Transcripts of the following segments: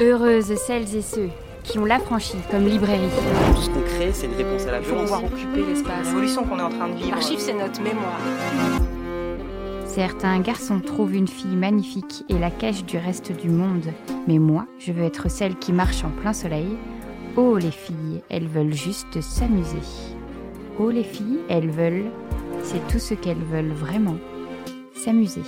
Heureuses celles et ceux qui ont l'affranchi comme librairie. Tout ce qu'on crée, c'est une réponse à la Il faut violence. pouvoir occuper l'espace. L'évolution qu'on est en train de vivre. L'archive, c'est notre mémoire. Certains garçons trouvent une fille magnifique et la cachent du reste du monde. Mais moi, je veux être celle qui marche en plein soleil. Oh les filles, elles veulent juste s'amuser. Oh les filles, elles veulent, c'est tout ce qu'elles veulent vraiment, s'amuser.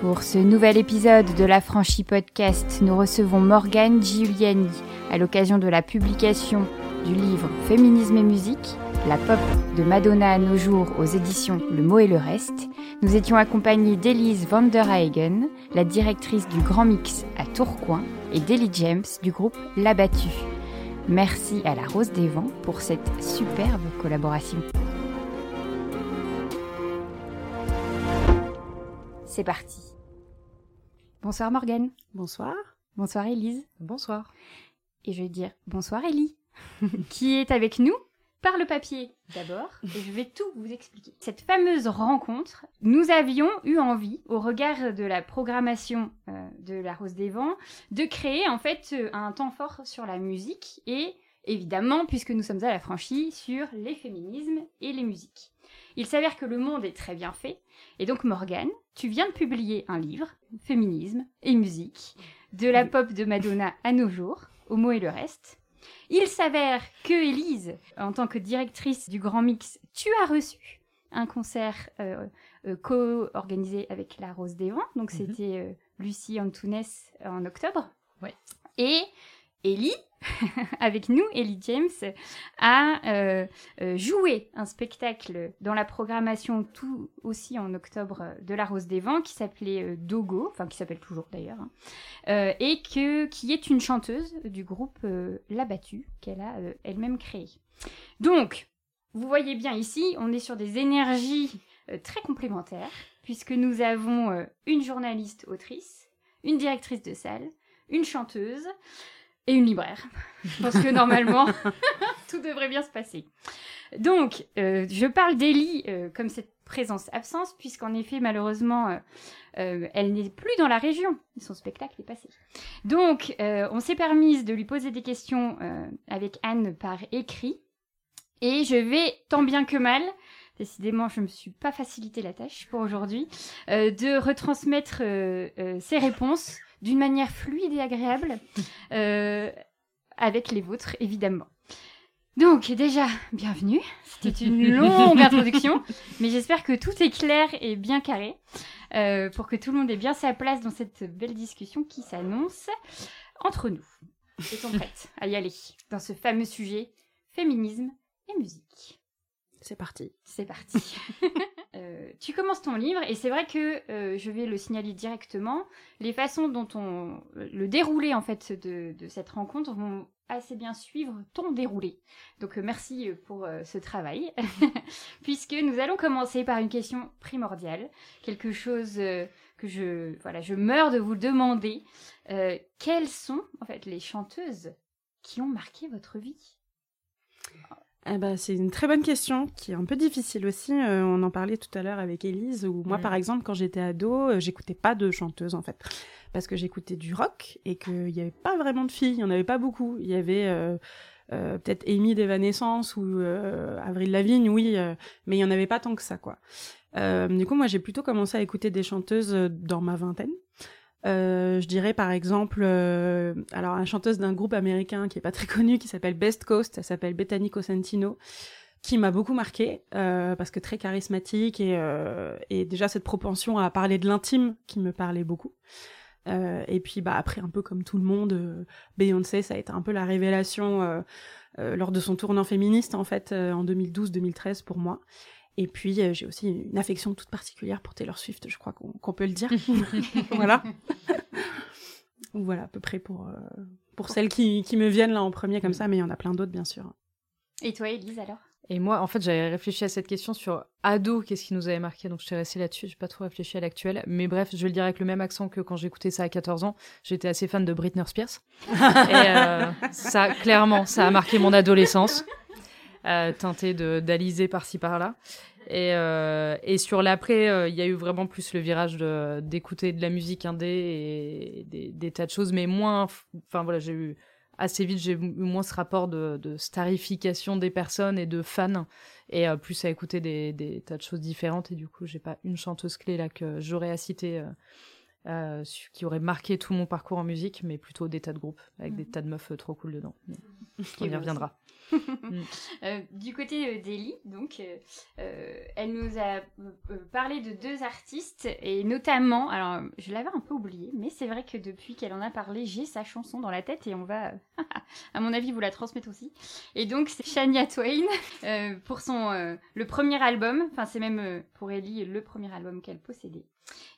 Pour ce nouvel épisode de la Franchie Podcast, nous recevons Morgane Giuliani à l'occasion de la publication du livre Féminisme et musique, la pop de Madonna à nos jours aux éditions Le mot et le reste. Nous étions accompagnés d'Elise van la directrice du Grand Mix à Tourcoing, et d'Ellie James du groupe L'Abattu. Merci à la Rose des Vents pour cette superbe collaboration. C'est parti. Bonsoir Morgane. Bonsoir. Bonsoir Elise. Bonsoir. Et je vais dire bonsoir Ellie, qui est avec nous par le papier d'abord, et je vais tout vous expliquer. Cette fameuse rencontre, nous avions eu envie, au regard de la programmation euh, de La Rose des Vents, de créer en fait euh, un temps fort sur la musique, et évidemment, puisque nous sommes à la franchie, sur les féminismes et les musiques. Il s'avère que le monde est très bien fait, et donc Morgane, tu viens de publier un livre, Féminisme et musique, de la pop de Madonna à nos jours, au mot et le reste. Il s'avère que Élise, en tant que directrice du Grand Mix, tu as reçu un concert euh, euh, co-organisé avec La Rose des Vents. Donc c'était euh, Lucie Antunes en octobre. Ouais. Et Ellie, avec nous, Ellie James, a euh, euh, joué un spectacle dans la programmation tout aussi en octobre de La Rose des Vents qui s'appelait euh, Dogo, enfin qui s'appelle toujours d'ailleurs, hein, et que, qui est une chanteuse du groupe euh, L'Abattu qu'elle a elle-même créé. Donc, vous voyez bien ici, on est sur des énergies très complémentaires, puisque nous avons une journaliste autrice, une directrice de salle, une chanteuse une libraire. Pense que normalement, tout devrait bien se passer. Donc, euh, je parle d'Ellie euh, comme cette présence-absence, puisqu'en effet, malheureusement, euh, elle n'est plus dans la région. Son spectacle est passé. Donc, on s'est permise de lui poser des questions avec Anne par écrit. Et je vais, tant bien que mal, décidément, je ne me suis pas facilité la tâche pour aujourd'hui, de retransmettre ces réponses d'une manière fluide et agréable, euh, avec les vôtres, évidemment. Donc, déjà, bienvenue. C'était une longue introduction, mais j'espère que tout est clair et bien carré, euh, pour que tout le monde ait bien sa place dans cette belle discussion qui s'annonce entre nous. Est-on prête à y aller dans ce fameux sujet féminisme et musique? C'est parti. c'est parti. Euh, tu commences ton livre et c'est vrai que euh, je vais le signaler directement. Les façons dont on le déroulé en fait de, cette rencontre vont assez bien suivre ton déroulé. Donc euh, merci pour ce travail, puisque nous allons commencer par une question primordiale, quelque chose que je voilà je meurs de vous demander. Quelles sont en fait les chanteuses qui ont marqué votre vie? Eh ben, c'est une très bonne question qui est un peu difficile aussi. Euh, on en parlait tout à l'heure avec Élise, où moi, par exemple, quand j'étais ado, euh, j'écoutais pas de chanteuse en fait. Parce que j'écoutais du rock et qu'il n'y avait pas vraiment de filles, il n'y en avait pas beaucoup. Il y avait euh, euh, peut-être Amy d'Evanescence ou euh, Avril Lavigne, oui, mais il n'y en avait pas tant que ça, quoi. Euh, du coup, moi, j'ai plutôt commencé à écouter des chanteuses dans ma vingtaine. Euh, je dirais par exemple, euh, alors une chanteuse d'un groupe américain qui est pas très connu, qui s'appelle Best Coast, elle s'appelle Bethany Cosentino, qui m'a beaucoup marqué euh, parce que très charismatique et, euh, et déjà cette propension à parler de l'intime qui me parlait beaucoup. Euh, et puis bah après un peu comme tout le monde, euh, Beyoncé ça a été un peu la révélation lors de son tournant féministe en fait en 2012-2013 pour moi. Et puis euh, j'ai aussi une affection toute particulière pour Taylor Swift, je crois qu'on peut le dire. voilà. voilà à peu près pour euh, pour celles qui, qui me viennent là en premier comme ça, mais il y en a plein d'autres bien sûr. Et toi, Elise, alors? Et moi, en fait, j'avais réfléchi à cette question sur ado, qu'est-ce qui nous avait marqué, donc je suis restée là-dessus, j'ai pas trop réfléchi à l'actuel. Mais bref, je vais le dire avec le même accent que quand j'écoutais ça à 14 ans, j'étais assez fan de Britney Spears. Et euh, ça, clairement, ça a marqué mon adolescence, euh, de d'Alizé par-ci par-là. Et, euh, et sur l'après, euh, il y a eu vraiment plus le virage d'écouter de, la musique indé et des, des, tas de choses, mais moins. Enfin voilà, j'ai eu assez vite, j'ai eu moins ce rapport de, de, starification des personnes et de fans, et euh, plus à écouter des, des, tas de choses différentes. Et du coup, j'ai pas une chanteuse clé là que j'aurais à citer. Euh, qui aurait marqué tout mon parcours en musique, mais plutôt des tas de groupes avec des mhm. tas de meufs trop cool dedans. On y reviendra. Mm. Euh, du côté euh, d'Ellie, donc, euh, elle nous a parlé de deux artistes et notamment, alors je l'avais un peu oublié, mais c'est vrai que depuis qu'elle en a parlé, j'ai sa chanson dans la tête et on va, à mon avis, vous la transmettre aussi. Et donc c'est Shania Twain pour son le premier album, enfin c'est même pour Ellie le premier album qu'elle possédait.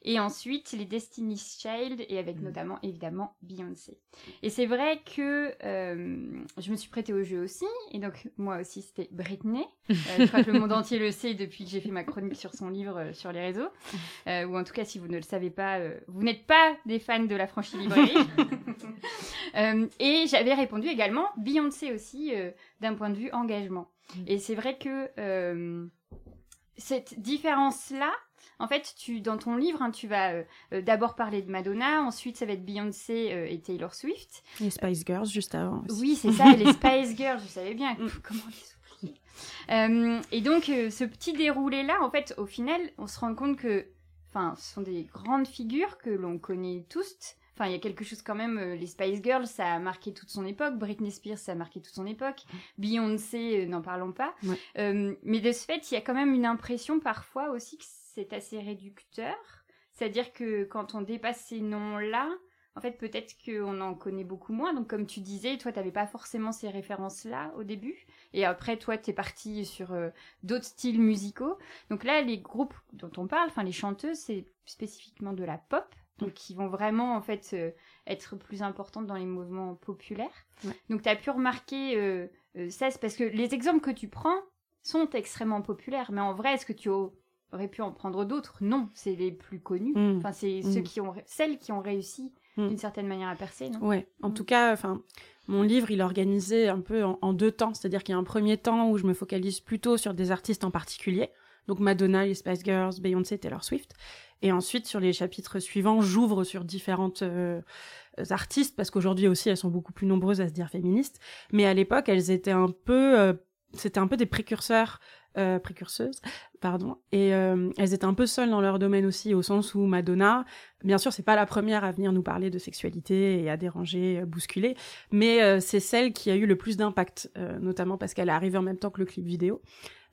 Et ensuite, les Destiny's Child, et avec mm. notamment, évidemment, Beyoncé. Et c'est vrai que euh, je me suis prêtée au jeu aussi, et donc moi aussi, c'était Britney. Euh, je crois que le monde entier le sait depuis que j'ai fait ma chronique sur son livre euh, sur les réseaux. ou en tout cas, si vous ne le savez pas, vous n'êtes pas des fans de la franchise librairie. et j'avais répondu également Beyoncé aussi, d'un point de vue engagement. Et c'est vrai que cette différence-là, en fait, tu, dans ton livre, hein, tu vas euh, euh, d'abord parler de Madonna, ensuite ça va être Beyoncé euh, et Taylor Swift. Les Spice Girls juste avant. Oui, c'est ça, les Spice Girls, je savais bien. Mm. Comment les oublier Et donc, ce petit déroulé-là, en fait, au final, on se rend compte que, enfin, ce sont des grandes figures que l'on connaît tous. Enfin, il y a quelque chose quand même, les Spice Girls, ça a marqué toute son époque. Britney Spears, ça a marqué toute son époque. Beyoncé, n'en parlons pas. mais de ce fait, il y a quand même une impression parfois aussi que c'est assez réducteur. C'est-à-dire que quand on dépasse ces noms-là, en fait, peut-être qu'on en connaît beaucoup moins. Donc, comme tu disais, toi, tu n'avais pas forcément ces références-là au début. Et après, toi, tu es parti sur euh, d'autres styles musicaux. Donc là, les groupes dont on parle, enfin, les chanteuses, c'est spécifiquement de la pop. Donc, qui vont vraiment, en fait, euh, être plus importantes dans les mouvements populaires. Donc, tu as pu remarquer euh, ça, c'est parce que les exemples que tu prends sont extrêmement populaires. Mais en vrai, est-ce que tu aurait pu en prendre d'autres? Non, c'est les plus connus. Mm. Enfin, c'est ceux mm. qui ont, celles qui ont réussi mm. d'une certaine manière à percer, non? Ouais. En tout cas, enfin, mon livre, il est organisé un peu en, deux temps. C'est-à-dire qu'il y a un premier temps où je me focalise plutôt sur des artistes en particulier. Donc Madonna, les Spice Girls, Beyoncé, Taylor Swift. Et ensuite, sur les chapitres suivants, j'ouvre sur différentes euh, artistes parce qu'aujourd'hui aussi, elles sont beaucoup plus nombreuses à se dire féministes. Mais à l'époque, elles étaient un peu, euh, c'était un peu des précurseurs euh, précurseuses, pardon. Et euh, elles étaient un peu seules dans leur domaine aussi, au sens où Madonna, bien sûr, c'est pas la première à venir nous parler de sexualité et à déranger, euh, bousculer, mais c'est celle qui a eu le plus d'impact, notamment parce qu'elle est arrivée en même temps que le clip vidéo.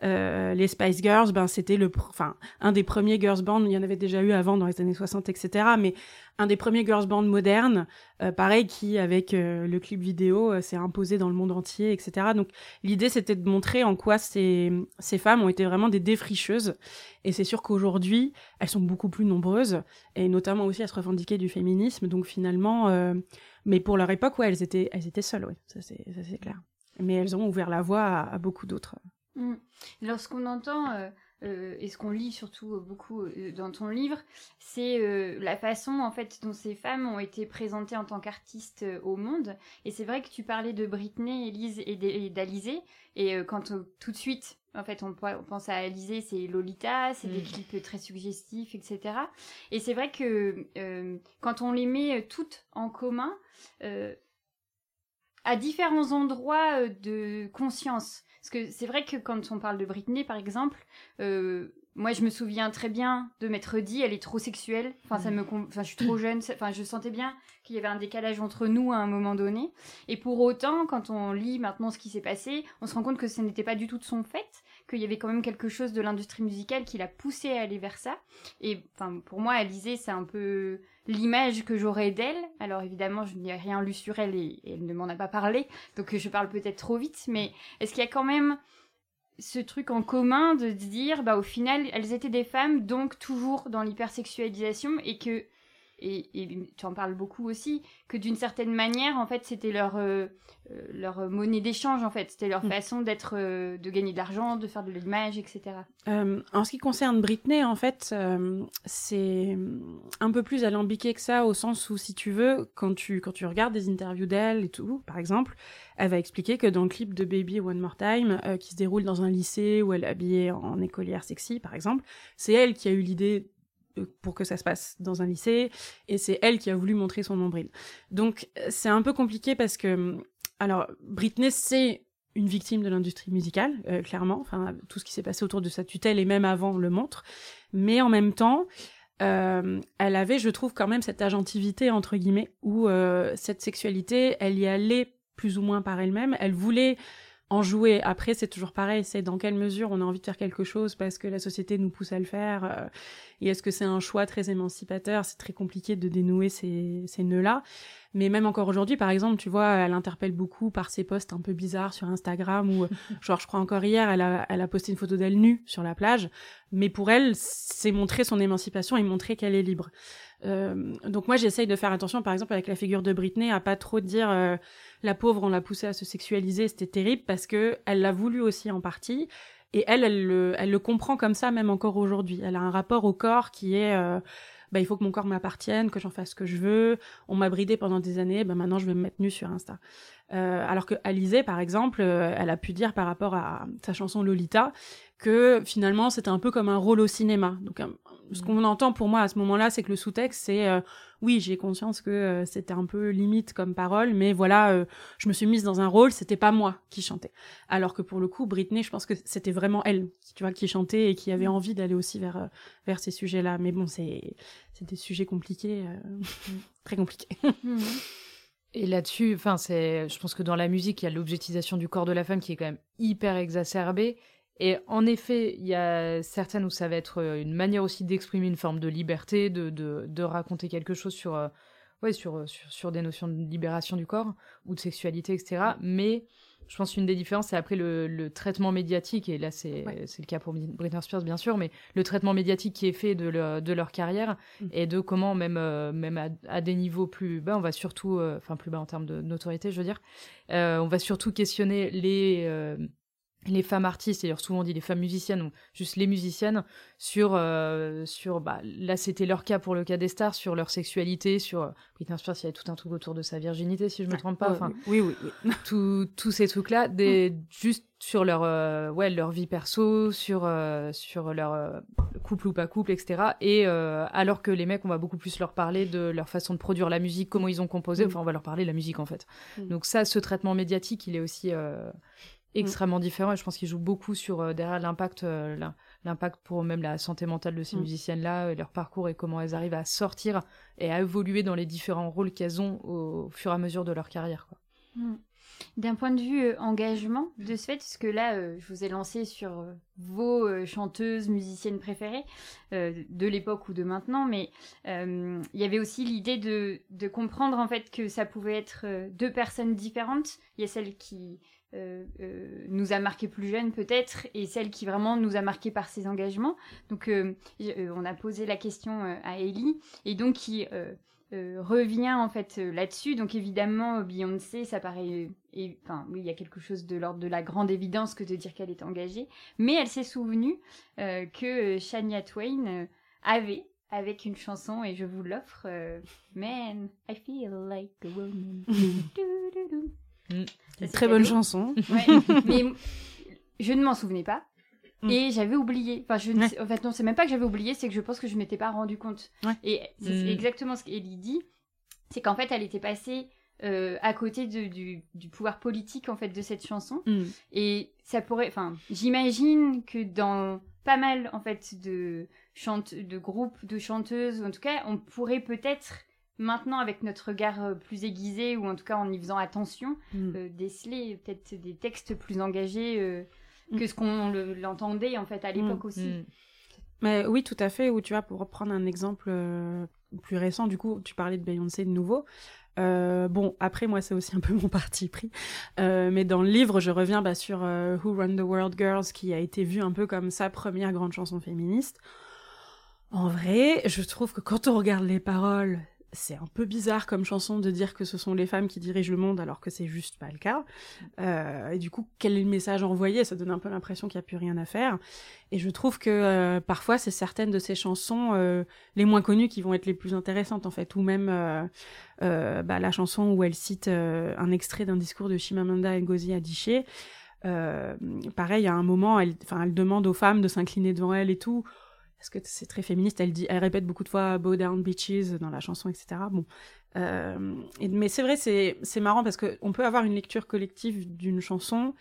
Euh, les Spice Girls, ben c'était le, enfin un des premiers girls band. Il y en avait déjà eu avant dans les années 60, etc. Mais un des premiers girls band modernes, euh, pareil, qui avec euh, le clip vidéo s'est imposé dans le monde entier, etc. Donc l'idée c'était de montrer en quoi ces ces femmes ont été vraiment des défricheuses. Et c'est sûr qu'aujourd'hui elles sont beaucoup plus nombreuses et notamment aussi à se revendiquer du féminisme. Donc finalement, mais pour leur époque, ouais, elles étaient elles étaient seules, ouais, ça c'est ça c'est clair. Mais elles ont ouvert la voie à beaucoup d'autres. Mm. Lorsqu'on entend, euh, euh, et ce qu'on lit surtout euh, beaucoup dans ton livre, c'est la façon en fait dont ces femmes ont été présentées en tant qu'artistes au monde. Et c'est vrai que tu parlais de Britney, Elise et d'Alizée. Et quand tout de suite, en fait, on, pense à Alizée, c'est Lolita, c'est des mm. clips très suggestifs, etc. Et c'est vrai que quand on les met toutes en commun, à différents endroits de conscience, parce que c'est vrai que quand on parle de Britney, par exemple, euh, moi je me souviens très bien de m'être dit, elle est trop sexuelle. Enfin, ça me, enfin, je suis trop jeune. Enfin, je sentais bien qu'il y avait un décalage entre nous à un moment donné. Et pour autant, quand on lit maintenant ce qui s'est passé, on se rend compte que ce n'était pas du tout de son fait qu'il y avait quand même quelque chose de l'industrie musicale qui l'a poussé à aller vers ça. Et enfin, pour moi, Alizée, c'est un peu l'image que j'aurais d'elle. Alors évidemment, je n'ai rien lu sur elle et, elle ne m'en a pas parlé, donc je parle peut-être trop vite. Mais est-ce qu'il y a quand même ce truc en commun de dire, bah au final, elles étaient des femmes, donc toujours dans l'hypersexualisation et que et, tu en parles beaucoup aussi, que d'une certaine manière, en fait, c'était leur, euh, euh, leur monnaie d'échange, en fait. C'était leur mm. façon d'être, euh, de gagner de l'argent, de faire de l'image, etc. en ce qui concerne Britney, en fait, c'est un peu plus alambiqué que ça, au sens où, si tu veux, quand tu, quand tu regardes des interviews d'elle et tout, par exemple, elle va expliquer que dans le clip de Baby One More Time, qui se déroule dans un lycée où elle est habillée en écolière sexy, par exemple, c'est elle qui a eu l'idée pour que ça se passe dans un lycée, et c'est elle qui a voulu montrer son nombril. Donc c'est un peu compliqué parce que, alors, Britney, c'est une victime de l'industrie musicale, euh, clairement, enfin, tout ce qui s'est passé autour de sa tutelle et même avant le montre, mais en même temps, euh, elle avait, je trouve, quand même cette agentivité, entre guillemets, où euh, cette sexualité, elle y allait plus ou moins par elle-même, elle voulait en jouer. Après, c'est toujours pareil, c'est dans quelle mesure on a envie de faire quelque chose parce que la société nous pousse à le faire. Euh, et est-ce que c'est un choix très émancipateur? C'est très compliqué de dénouer ces, ces nœuds-là. Mais même encore aujourd'hui, par exemple, tu vois, elle interpelle beaucoup par ses posts un peu bizarres sur Instagram ou, genre, je crois encore hier, elle a, elle a posté une photo d'elle nue sur la plage. Mais pour elle, c'est montrer son émancipation et montrer qu'elle est libre. Euh, donc moi, j'essaye de faire attention, par exemple, avec la figure de Britney, à pas trop dire euh, la pauvre, on l'a poussée à se sexualiser, c'était terrible, parce que elle l'a voulu aussi en partie. Et elle, elle le, elle le comprend comme ça, même encore aujourd'hui. Elle a un rapport au corps qui est... Euh, bah, il faut que mon corps m'appartienne, que j'en fasse ce que je veux. On m'a bridé pendant des années, bah, maintenant je vais me mettre nue sur Insta. Euh, alors que Alizé, par exemple, euh, elle a pu dire par rapport à sa chanson Lolita que finalement c'était un peu comme un rôle au cinéma. Donc ce qu'on entend pour moi à ce moment-là, c'est que le sous-texte, c'est euh, oui, j'ai conscience que euh, c'était un peu limite comme parole, mais voilà, euh, je me suis mise dans un rôle, c'était pas moi qui chantais. Alors que pour le coup, Britney, je pense que c'était vraiment elle, tu vois, qui chantait et qui avait mm. envie d'aller aussi vers vers ces sujets-là. Mais bon, c'est c'est des sujets compliqués, très compliqués. Mm. Et là-dessus, enfin, c'est, je pense que dans la musique, il y a l'objectisation du corps de la femme qui est quand même hyper exacerbée. Et en effet, il y a certaines où ça va être euh, une manière aussi d'exprimer une forme de liberté, de, de, de raconter quelque chose sur, euh, ouais, sur, euh, sur, sur, des notions de libération du corps ou de sexualité, etc. Mais je pense qu'une des différences, c'est après le, le, traitement médiatique, et là c'est le cas pour Britney Spears bien sûr, mais le traitement médiatique qui est fait de, leur, de leur carrière mm. et de comment même, même à, à, des niveaux plus bas, on va surtout, enfin plus bas en termes de notoriété je veux dire, on va surtout questionner les les femmes artistes, d'ailleurs souvent dit les femmes musiciennes ou juste les musiciennes, sur, euh, sur bah, là c'était leur cas pour le cas des stars, sur leur sexualité, sur euh, Britney Spears, il y avait tout un truc autour de sa virginité si je me trompe pas, enfin oui oui, oui. tous ces trucs là, des, juste sur leur euh, ouais leur vie perso, sur sur leur couple ou pas couple, etc. Et alors que les mecs, on va beaucoup plus leur parler de leur façon de produire la musique, comment ils ont composé, mm. enfin on va leur parler de la musique en fait. Mm. Donc ça, ce traitement médiatique, il est aussi Mm. extrêmement différent et je pense qu'il joue beaucoup sur euh, derrière l'impact euh, l'impact pour même la santé mentale de ces mm. musiciennes là euh, leur parcours et comment elles arrivent à sortir et à évoluer dans les différents rôles qu'elles ont au, fur et à mesure de leur carrière quoi. Mm. D'un point de vue engagement, de ce fait, parce que là, je vous ai lancé sur vos chanteuses, musiciennes préférées de l'époque ou de maintenant, mais il y avait aussi l'idée de, de, comprendre en fait que ça pouvait être deux personnes différentes. Il y a celle qui euh, euh, nous a marqué plus jeune peut-être et celle qui vraiment nous a marqué par ses engagements. Donc euh, on a posé la question à Ellie et donc qui revient en fait là-dessus. Donc évidemment Beyoncé, ça paraît, enfin oui, il y a quelque chose de l'ordre de la grande évidence que de dire qu'elle est engagée, mais elle s'est souvenue que Shania Twain avait avec une chanson et je vous l'offre, Man, I feel like a woman. Mm. Très bonne chanson. mais je ne m'en souvenais pas. Mm. Et j'avais oublié. Enfin, je en fait, non, c'est même pas que j'avais oublié, c'est que je pense que je m'étais pas rendu compte. Et c'est mm. exactement ce qu'Ellie dit. C'est qu'en fait, elle était passée euh, à côté de, du, du, pouvoir politique en fait de cette chanson. Et ça pourrait. Enfin, j'imagine que dans pas mal en fait de chante, de groupes de chanteuses, en tout cas, on pourrait peut-être maintenant avec notre regard euh, plus aiguisé ou en tout cas en y faisant attention, mm. euh, déceler peut-être des textes plus engagés euh, mm. que ce qu'on l'entendait en fait à l'époque mm. aussi. Mais oui, tout à fait. Ou tu vois, pour reprendre un exemple plus récent, du coup, tu parlais de Beyoncé de nouveau. bon, après, moi, c'est aussi un peu mon parti pris. mais dans le livre, je reviens bah, sur Who Run the World Girls, qui a été vu un peu comme sa première grande chanson féministe. En vrai, je trouve que quand on regarde les paroles, c'est un peu bizarre comme chanson de dire que ce sont les femmes qui dirigent le monde alors que c'est juste pas le cas. Euh, et du coup, quel est le message envoyé? Ça donne un peu l'impression qu'il n'y a plus rien à faire. Et je trouve que euh, parfois, c'est certaines de ces chansons euh, les moins connues qui vont être les plus intéressantes en fait, ou même bah, la chanson où elle cite un extrait d'un discours de Chimamanda Ngozi Adichie. pareil, à un moment, elle, elle demande aux femmes de s'incliner devant elle et tout parce que c'est très féministe. Elle dit, elle répète beaucoup de fois "Bow down bitches" dans la chanson, etc. Bon, euh, mais c'est vrai, c'est marrant parce que on peut avoir une lecture collective d'une chanson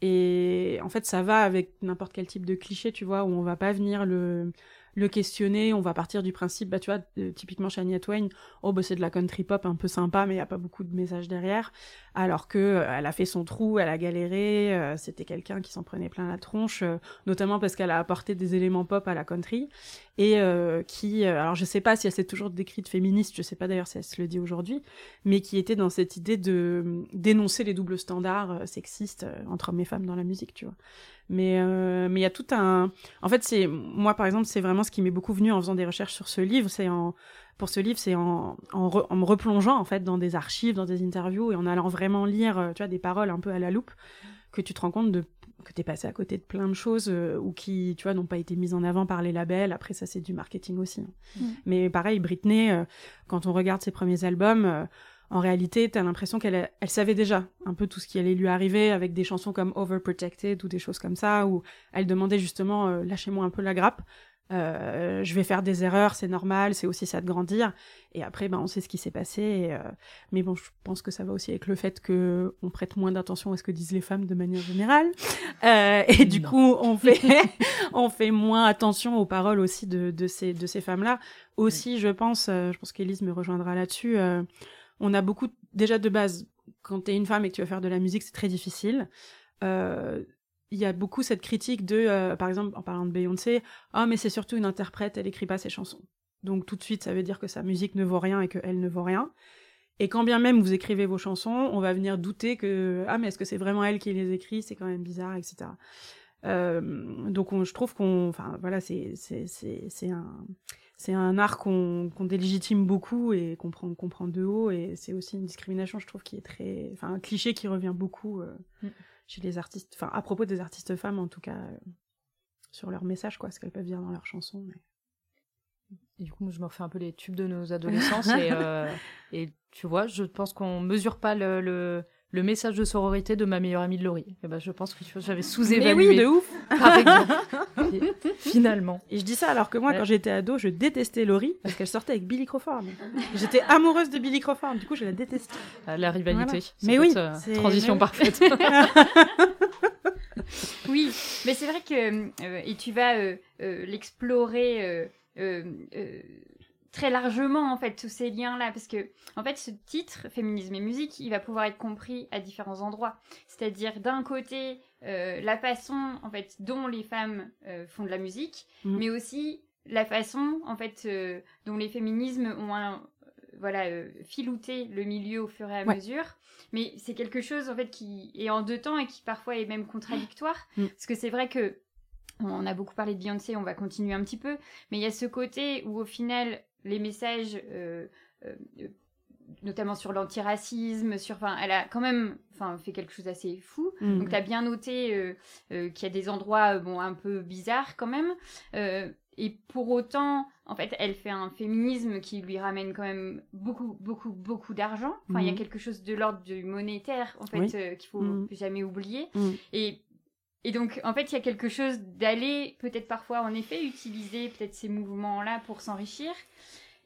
et en fait ça va avec n'importe quel type de cliché, tu vois, où on va pas venir le le questionner, on va partir du principe, bah tu vois, typiquement Shania Twain, oh bah c'est de la country pop un peu sympa, mais il y a pas beaucoup de messages derrière, alors que euh, elle a fait son trou, elle a galéré, euh, c'était quelqu'un qui s'en prenait plein la tronche, euh, notamment parce qu'elle a apporté des éléments pop à la country, et qui, alors je sais pas si elle s'est toujours décrite féministe, je sais pas d'ailleurs si elle se le dit aujourd'hui, mais qui était dans cette idée de dénoncer les doubles standards sexistes entre hommes et femmes dans la musique, tu vois. Mais euh, mais il y a tout un. En fait, c'est moi par exemple, c'est vraiment ce qui m'est beaucoup venu en faisant des recherches sur ce livre. C'est en pour ce livre, c'est en, en, me replongeant en fait dans des archives, dans des interviews et en allant vraiment lire, euh, tu vois, des paroles un peu à la loupe, que tu te rends compte de que t'es passé à côté de plein de choses euh, ou qui, tu vois, n'ont pas été mises en avant par les labels. Après, ça, c'est du marketing aussi. Hein. Mm. Mais pareil, Britney, quand on regarde ses premiers albums, en réalité, t'as l'impression qu'elle elle savait déjà un peu tout ce qui allait lui arriver avec des chansons comme Overprotected ou des choses comme ça, où elle demandait justement euh, lâchez-moi un peu la grappe, euh, je vais faire des erreurs, c'est normal, c'est aussi ça de grandir. Et après, ben, on sait ce qui s'est passé. Euh, mais bon, je pense que ça va aussi avec le fait que on prête moins d'attention à ce que disent les femmes de manière générale. et du coup, on fait, on fait moins attention aux paroles aussi de, de ces, de ces femmes-là. Aussi, je pense, je pense qu'Élise me rejoindra là-dessus on a beaucoup, déjà de base, quand tu es une femme et que tu vas faire de la musique, c'est très difficile. Euh, il y a beaucoup cette critique de, euh, par exemple, en parlant de Beyoncé, ah, mais c'est surtout une interprète, elle écrit pas ses chansons. Donc tout de suite, ça veut dire que sa musique ne vaut rien et qu'elle ne vaut rien. Et quand bien même vous écrivez vos chansons, on va venir douter que, ah, mais est-ce que c'est vraiment elle qui les écrit? C'est quand même bizarre, etc. Euh, donc je trouve qu'on, enfin voilà, c'est c'est un c'est un art qu'on délégitime beaucoup et qu'on prend, prend, de haut. Et c'est aussi une discrimination, je trouve, qui est très. Enfin, un cliché qui revient beaucoup euh, mm. Chez les artistes. Enfin, à propos des artistes femmes, en tout cas, euh, sur leur message, quoi, ce qu'elles peuvent dire dans leurs chansons. Et du coup, je me refais un peu les tubes de nos adolescences. et, euh, et, tu vois, je pense qu'on mesure pas le le message de sororité de ma meilleure amie de Laurie. Et eh ben, je pense que j'avais sous-évalué. Mais oui, de ouf Par exemple. finalement. Et je dis ça alors que moi, quand j'étais ado, je détestais Laurie parce qu'elle sortait avec Billy Crawford. J'étais amoureuse de Billy Crawford, du coup, je la détestais. Ah, la rivalité. Mais oui. Euh, transition parfaite. oui, mais c'est vrai que. Euh, et tu vas euh, l'explorer très largement en fait tous ces liens là parce que en fait ce titre féminisme et musique il va pouvoir être compris à différents endroits c'est-à-dire d'un côté euh, la façon en fait dont les femmes euh, font de la musique mm. mais aussi la façon en fait euh, dont les féminismes ont un, voilà filouté le milieu au fur et à mesure mais c'est quelque chose en fait qui est en deux temps et qui parfois est même contradictoire mm. parce que c'est vrai que on a beaucoup parlé de Beyoncé, on va continuer un petit peu, mais il y a ce côté où au final les messages, euh, euh, notamment sur l'antiracisme, sur, enfin, elle a quand même, enfin, fait quelque chose d'assez fou. Mm. Donc, tu as bien noté euh, qu'il y a des endroits, bon, un peu bizarres quand même. et pour autant, en fait, elle fait un féminisme qui lui ramène quand même beaucoup, beaucoup, beaucoup d'argent. Enfin, il y a mm. quelque chose de l'ordre du monétaire, en fait, qu'il faut mm. jamais oublier. Et et donc, en fait, il y a quelque chose d'aller, peut-être parfois, en effet, utiliser peut-être ces mouvements-là pour s'enrichir.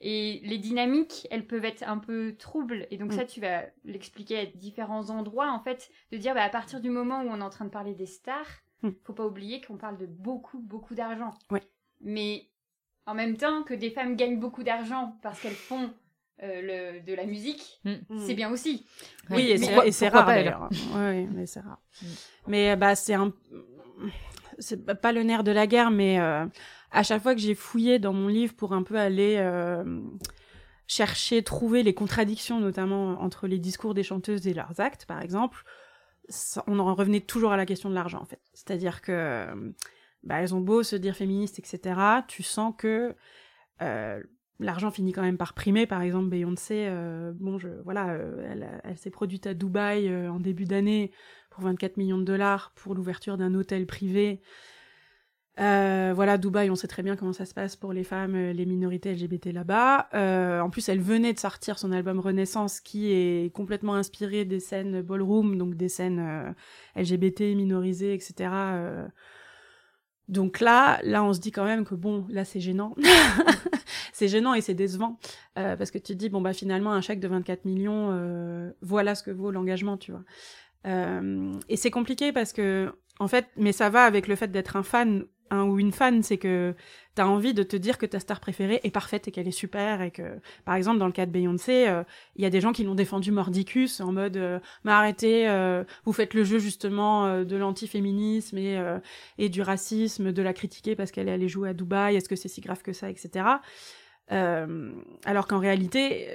Et les dynamiques, elles peuvent être un peu troubles. Et donc, ça, mm. tu vas l'expliquer à différents endroits, en fait, de dire, bah, à partir du moment où on est en train de parler des stars, mm. faut pas oublier qu'on parle de beaucoup, beaucoup d'argent. Mais en même temps, que des femmes gagnent beaucoup d'argent parce qu'elles font euh, le, de la musique, mm. c'est bien aussi. Oui, et c'est rare d'ailleurs. oui, mais c'est rare. Mais bah, c'est un. C'est pas le nerf de la guerre, mais euh, à chaque fois que j'ai fouillé dans mon livre pour un peu aller euh, chercher, trouver les contradictions, notamment entre les discours des chanteuses et leurs actes, par exemple, on en revenait toujours à la question de l'argent, en fait. C'est-à-dire que bah, elles ont beau se dire féministes, etc. Tu sens que l'argent finit quand même par primer. Par exemple, Beyoncé, bon, je, voilà, elle, s'est produite à Dubaï en début d'année pour 24 millions de dollars pour l'ouverture d'un hôtel privé. Euh, voilà, Dubaï, on sait très bien comment ça se passe pour les femmes, euh, les minorités LGBT là-bas. Euh, en plus, elle venait de sortir son album Renaissance, qui est complètement inspiré des scènes ballroom, donc des scènes LGBT minorisées, etc. Donc là, là, on se dit quand même que bon, là, c'est gênant. c'est gênant et c'est décevant parce que tu te dis bon bah finalement un chèque de 24 millions, voilà ce que vaut l'engagement, tu vois. et c'est compliqué parce que en fait, mais ça va avec le fait d'être un fan un ou une fan, c'est que tu as envie de te dire que ta star préférée est parfaite et qu'elle est super et que, par exemple, dans le cas de Beyoncé, euh, il y a des gens qui l'ont défendu mordicus en mode euh, mais arrêtez, euh, vous faites le jeu justement de l'antiféminisme et, et du racisme, de la critiquer parce qu'elle est allée jouer à Dubaï, est-ce que c'est si grave que ça, etc. alors qu'en réalité,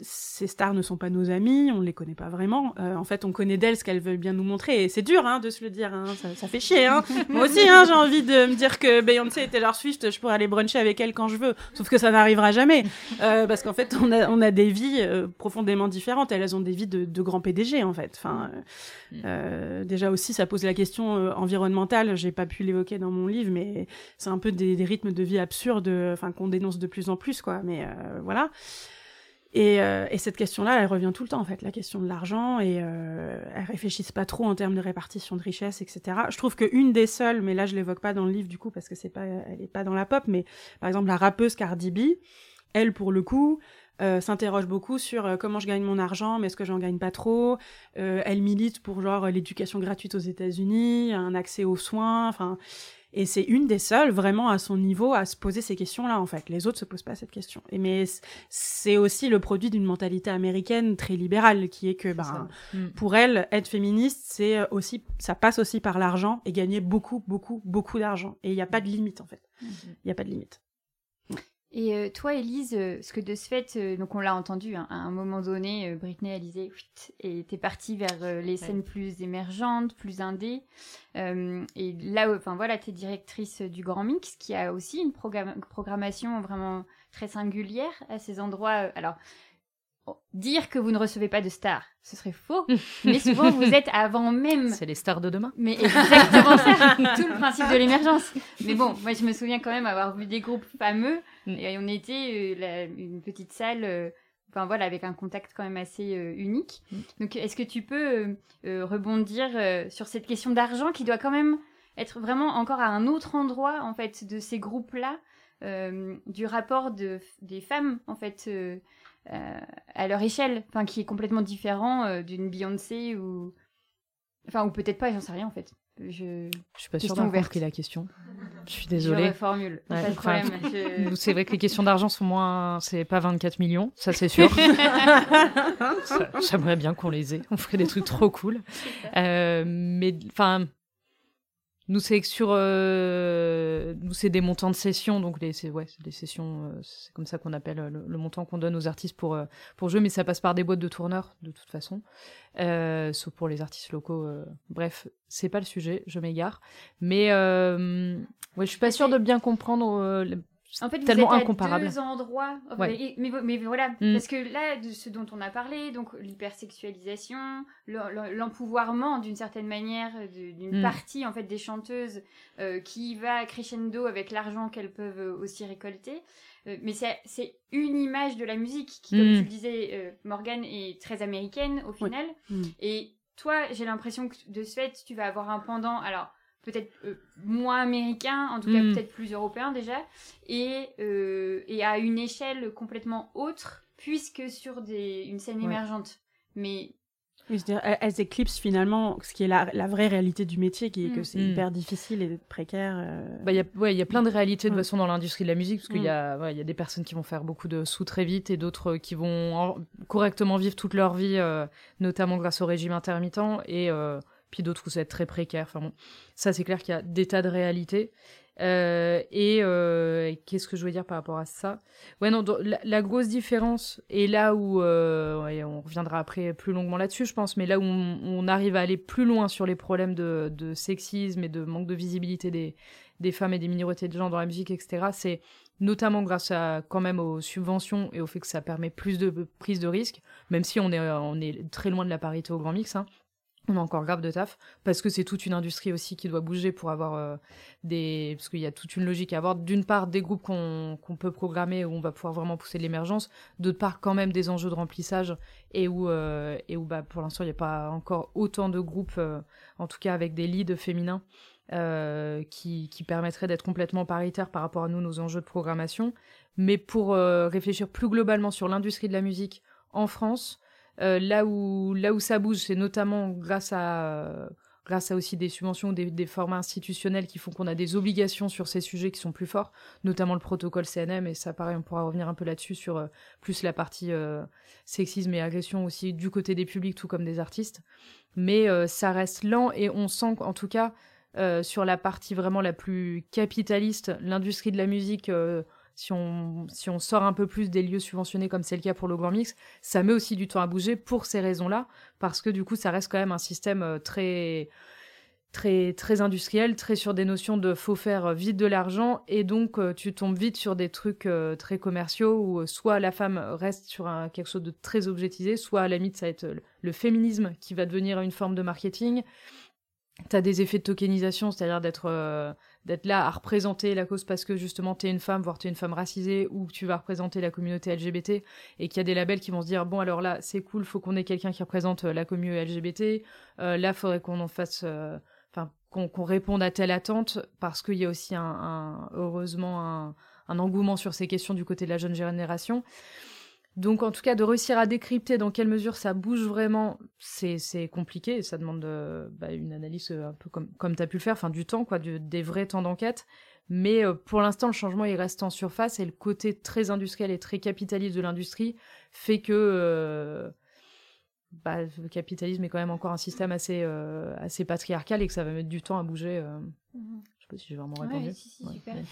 ces stars ne sont pas nos amis, on ne les connaît pas vraiment. Euh, en fait, on connaît d'elles ce qu'elles veulent bien nous montrer. Et c'est dur hein, de se le dire, hein. ça, fait chier. Hein. Moi aussi, hein, j'ai envie de me dire que Beyoncé et Taylor Swift, je pourrais aller bruncher avec elle quand je veux. Sauf que ça n'arrivera jamais. Euh, parce qu'en fait, on a, on a des vies euh, profondément différentes. Elles ont des vies de, de grands PDG, en fait. Enfin, euh, déjà aussi, ça pose la question environnementale. J'ai pas pu l'évoquer dans mon livre, mais c'est un peu des, des, rythmes de vie absurdes enfin, qu'on dénonce de plus en plus. quoi. Mais voilà. Et, euh, et, cette question-là, elle revient tout le temps, en fait, la question de l'argent, et euh, elles réfléchissent pas trop en termes de répartition de richesse, etc. Je trouve qu'une des seules, mais là je l'évoque pas dans le livre du coup parce que c'est pas, elle est pas dans la pop, mais par exemple la rappeuse Cardi B, elle pour le coup, euh, s'interroge beaucoup sur euh, comment je gagne mon argent, mais est-ce que j'en gagne pas trop? Euh, elle milite pour genre l'éducation gratuite aux États-Unis, un accès aux soins, enfin. Et c'est une des seules vraiment à son niveau à se poser ces questions-là, en fait. Les autres se posent pas cette question. Et mais c'est aussi le produit d'une mentalité américaine très libérale, qui est que, ben, mm. pour elle, être féministe, c'est aussi, ça passe aussi par l'argent et gagner beaucoup, beaucoup, beaucoup d'argent. Et il n'y a pas de limite, en fait. Mm-hmm. Il n'y a pas de limite. Et euh, toi, Elise, euh, ce que de ce fait, euh, donc on l'a entendu, hein, à un moment donné, Britney, Alizé, et t'es partie vers les scènes plus émergentes, plus indées. et là, enfin voilà, t'es directrice du Grand Mix, qui a aussi une programmation vraiment très singulière à ces endroits. alors, dire que vous ne recevez pas de stars, ce serait faux. mais souvent, vous êtes avant même. C'est les stars de demain. Mais exactement ça, tout le principe de l'émergence. Mais bon, moi, je me souviens quand même avoir vu des groupes fameux. Mm. Et on était euh, une petite salle. Euh, enfin voilà, avec un contact quand même assez euh, unique. Mm. Donc, est-ce que tu peux rebondir sur cette question d'argent qui doit quand même être vraiment encore à un autre endroit en fait de ces groupes-là, du rapport de, des femmes en fait euh, à leur échelle, enfin qui est complètement différent euh, d'une Beyoncé ou enfin ou peut-être pas, j'en sais rien en fait. Je, je suis pas sûre d'avoir compris la question. Je suis désolée. Je formule. pas de problème. C'est vrai que les questions d'argent sont moins. C'est pas 24 millions, ça c'est sûr. J'aimerais bien qu'on les ait. On ferait des trucs trop cool. Euh, mais enfin, nous, c'est sur, euh, nous, c'est des montants de session, donc les, c'est ouais, des sessions, euh, c'est comme ça qu'on appelle euh, le, montant qu'on donne aux artistes pour pour jouer, mais ça passe par des boîtes de tourneurs de toute façon, sauf pour les artistes locaux. bref, c'est pas le sujet, je m'égare, mais ouais, je suis pas sûre de bien comprendre en fait, tellement vous êtes incomparable. À deux endroits. Mais, mais, voilà, mm. parce que là, de ce dont on a parlé, donc l'hypersexualisation, l'empouvoirment d'une certaine manière d'une mm. partie en fait des chanteuses euh, qui va crescendo avec l'argent qu'elles peuvent aussi récolter. Euh, mais c'est une image de la musique qui, comme mm. tu le disais, euh, Morgane, est très américaine au final. Et toi, j'ai l'impression que de ce fait, tu vas avoir un pendant. Alors peut-être euh, moins américain, en tout cas hmm. peut-être plus européen déjà, et, euh, et à une échelle complètement autre, puisque sur des, une scène émergente. Mais elles éclipsent finalement ce qui est la, la vraie réalité du métier, qui est que hmm. c'est hmm. hyper difficile et précaire. Euh. Bah, ouais, il y a plein de réalités de façon dans l'industrie de la musique, parce qu'il y, a, ouais, y a des personnes qui vont faire beaucoup de sous très vite et d'autres qui vont correctement vivre toute leur vie, notamment grâce au régime intermittent. Et puis d'autres où ça va être très précaire. Enfin bon, ça c'est clair qu'il y a des tas de réalités. Euh, et euh, qu'est-ce que je veux dire par rapport à ça? Ouais, non, la, grosse différence, et là où, euh, on reviendra après plus longuement là-dessus, je pense, mais là où on, arrive à aller plus loin sur les problèmes de, sexisme et de manque de visibilité des, femmes et des minorités de gens dans la musique, etc., c'est notamment grâce à quand même aux subventions et au fait que ça permet plus de prise de risque, même si on est, on est très loin de la parité au grand mix. Hein on a encore grave de taf parce que c'est toute une industrie aussi qui doit bouger pour avoir euh, des parce qu'il y a toute une logique à avoir. D'une part des groupes qu'on peut programmer où on va pouvoir vraiment pousser l'émergence. D'autre part quand même des enjeux de remplissage et où euh, et où bah pour l'instant il n'y a pas encore autant de groupes euh, en tout cas avec des leads féminins qui, qui permettraient d'être complètement paritaires par rapport à nous nos enjeux de programmation. Mais pour réfléchir plus globalement sur l'industrie de la musique en France euh, là, où, là où ça bouge, c'est notamment grâce à, grâce à aussi des subventions, des, des formats institutionnels qui font qu'on a des obligations sur ces sujets qui sont plus forts, notamment le protocole CNM, et ça pareil, on pourra revenir un peu là-dessus sur euh, plus la partie euh, sexisme et agression aussi du côté des publics, tout comme des artistes. Mais ça reste lent et on sent qu'en tout cas, sur la partie vraiment la plus capitaliste, l'industrie de la musique si on, sort un peu plus des lieux subventionnés comme c'est le cas pour le Grand Mix, ça met aussi du temps à bouger pour ces raisons-là, parce que du coup, ça reste quand même un système euh, très très très industriel, très sur des notions de faut faire vite de l'argent et donc euh, tu tombes vite sur des trucs euh, très commerciaux où soit la femme reste sur un, quelque chose de très objetisé, soit à la limite ça va être le féminisme qui va devenir une forme de marketing. T'as des effets de tokenisation, c'est-à-dire d'être d'être là à représenter la cause parce que justement t'es une femme, voire t'es une femme racisée, ou tu vas représenter la communauté LGBT, et qu'il y a des labels qui vont se dire bon alors là c'est cool, faut qu'on ait quelqu'un qui représente euh, la communauté LGBT, euh, là faudrait qu'on en fasse, euh, enfin qu'on réponde à telle attente parce qu'il y a aussi un, heureusement un, un engouement sur ces questions du côté de la jeune génération. Donc en tout cas, de réussir à décrypter dans quelle mesure ça bouge vraiment, c'est compliqué ça demande euh, bah, une analyse euh, un peu comme, comme tu as pu le faire, enfin du temps, quoi, des vrais temps d'enquête. Mais euh, pour l'instant, le changement il reste en surface et le côté très industriel et très capitaliste de l'industrie fait que bah, le capitalisme est quand même encore un système assez, patriarcal et que ça va mettre du temps à bouger. Mmh sais pas si j'ai vraiment répondu.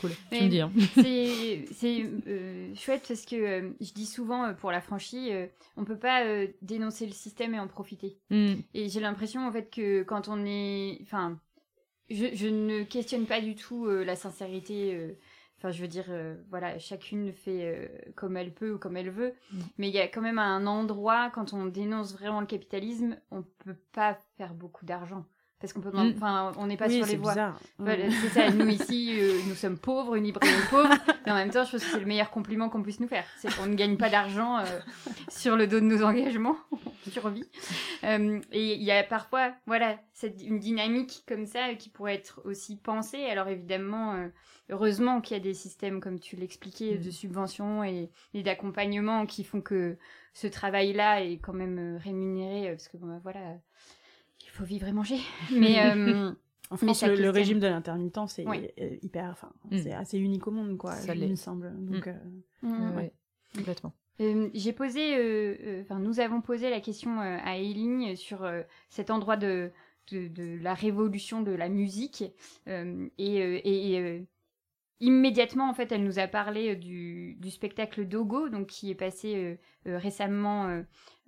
Cool. tu me dis. Hein. C'est euh, chouette parce que euh, je dis souvent euh, pour la franchise, on peut pas dénoncer le système et en profiter. Hmm. Et j'ai l'impression en fait que quand on est, enfin, je, je, ne questionne pas du tout la sincérité. Enfin, je veux dire, voilà, chacune fait comme elle peut ou comme elle veut. Hmm. Mais il y a quand même un endroit, quand on dénonce vraiment le capitalisme, on peut pas faire beaucoup d'argent parce qu'on peut mm. enfin on n'est pas sur les voies mm. c'est ça nous ici euh, nous sommes pauvres une librairie pauvre mais en même temps je pense que c'est le meilleur compliment qu'on puisse nous faire c'est qu'on ne gagne pas d'argent euh, sur le dos de nos engagements survie euh, et il y a parfois voilà cette une dynamique comme ça qui pourrait être aussi pensée alors évidemment heureusement qu'il y a des systèmes comme tu l'expliquais de mm. subventions et, et d'accompagnement qui font que ce travail là est quand même rémunéré parce que bon bah, voilà faut vivre et manger. Mais euh, en France, le, régime de l'intermittent, c'est euh, hyper, enfin, mm. c'est assez unique au monde, quoi. Ça il me semble. Mm. Donc, euh, mm. complètement. J'ai posé, enfin, nous avons posé la question à Eileen sur cet endroit de, de, la révolution de la musique et, et immédiatement, en fait, elle nous a parlé du, du spectacle Dogo, donc qui est passé récemment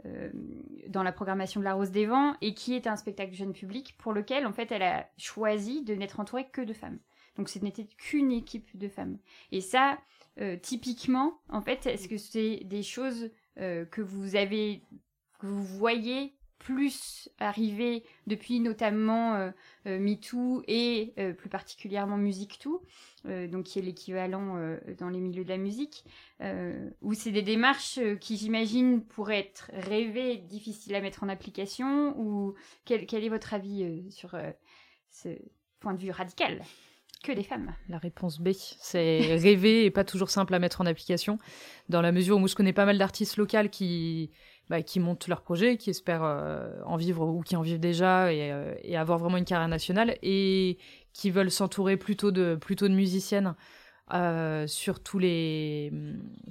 euh, dans la programmation de la Rose des Vents et qui est un spectacle jeune public pour lequel en fait elle a choisi de n'être entourée que de femmes. Donc ce n'était qu'une équipe de femmes. Et ça, euh, typiquement, en fait, est-ce que c'est des choses euh, que vous avez, que vous voyez plus arrivé depuis notamment euh, euh, MeToo et euh, plus particulièrement Musique Tout, donc qui est l'équivalent dans les milieux de la musique, où c'est des démarches qui j'imagine pourraient être rêvées, difficiles à mettre en application, ou quel, est votre avis sur ce point de vue radical que des femmes? La réponse B, c'est rêver et pas toujours simple à mettre en application, dans la mesure où je connais pas mal d'artistes locales qui bah, qui montent leur projet, qui espèrent euh, en vivre ou qui en vivent déjà et, euh, et, avoir vraiment une carrière nationale et qui veulent s'entourer plutôt de, plutôt de musiciennes euh, sur tous les,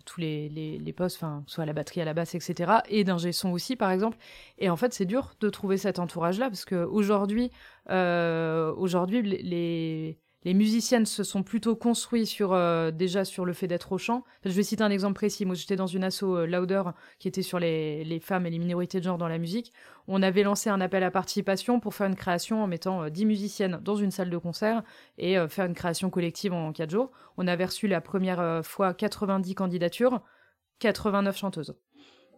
tous les, les, les postes, enfin, soit à la batterie, à la basse, etc. Et d'ingé son aussi, par exemple. Et en fait, c'est dur de trouver cet entourage-là parce qu'aujourd'hui, aujourd'hui, les, les les musiciennes se sont plutôt construits sur euh, déjà sur le fait d'être au chant. je vais citer un exemple précis. Moi, j'étais dans une asso euh, Louder qui était sur les, les, femmes et les minorités de genre dans la musique. On avait lancé un appel à participation pour faire une création en mettant 10 musiciennes dans une salle de concert et faire une création collective en 4 jours. On avait reçu la première fois 90 candidatures, 89 chanteuses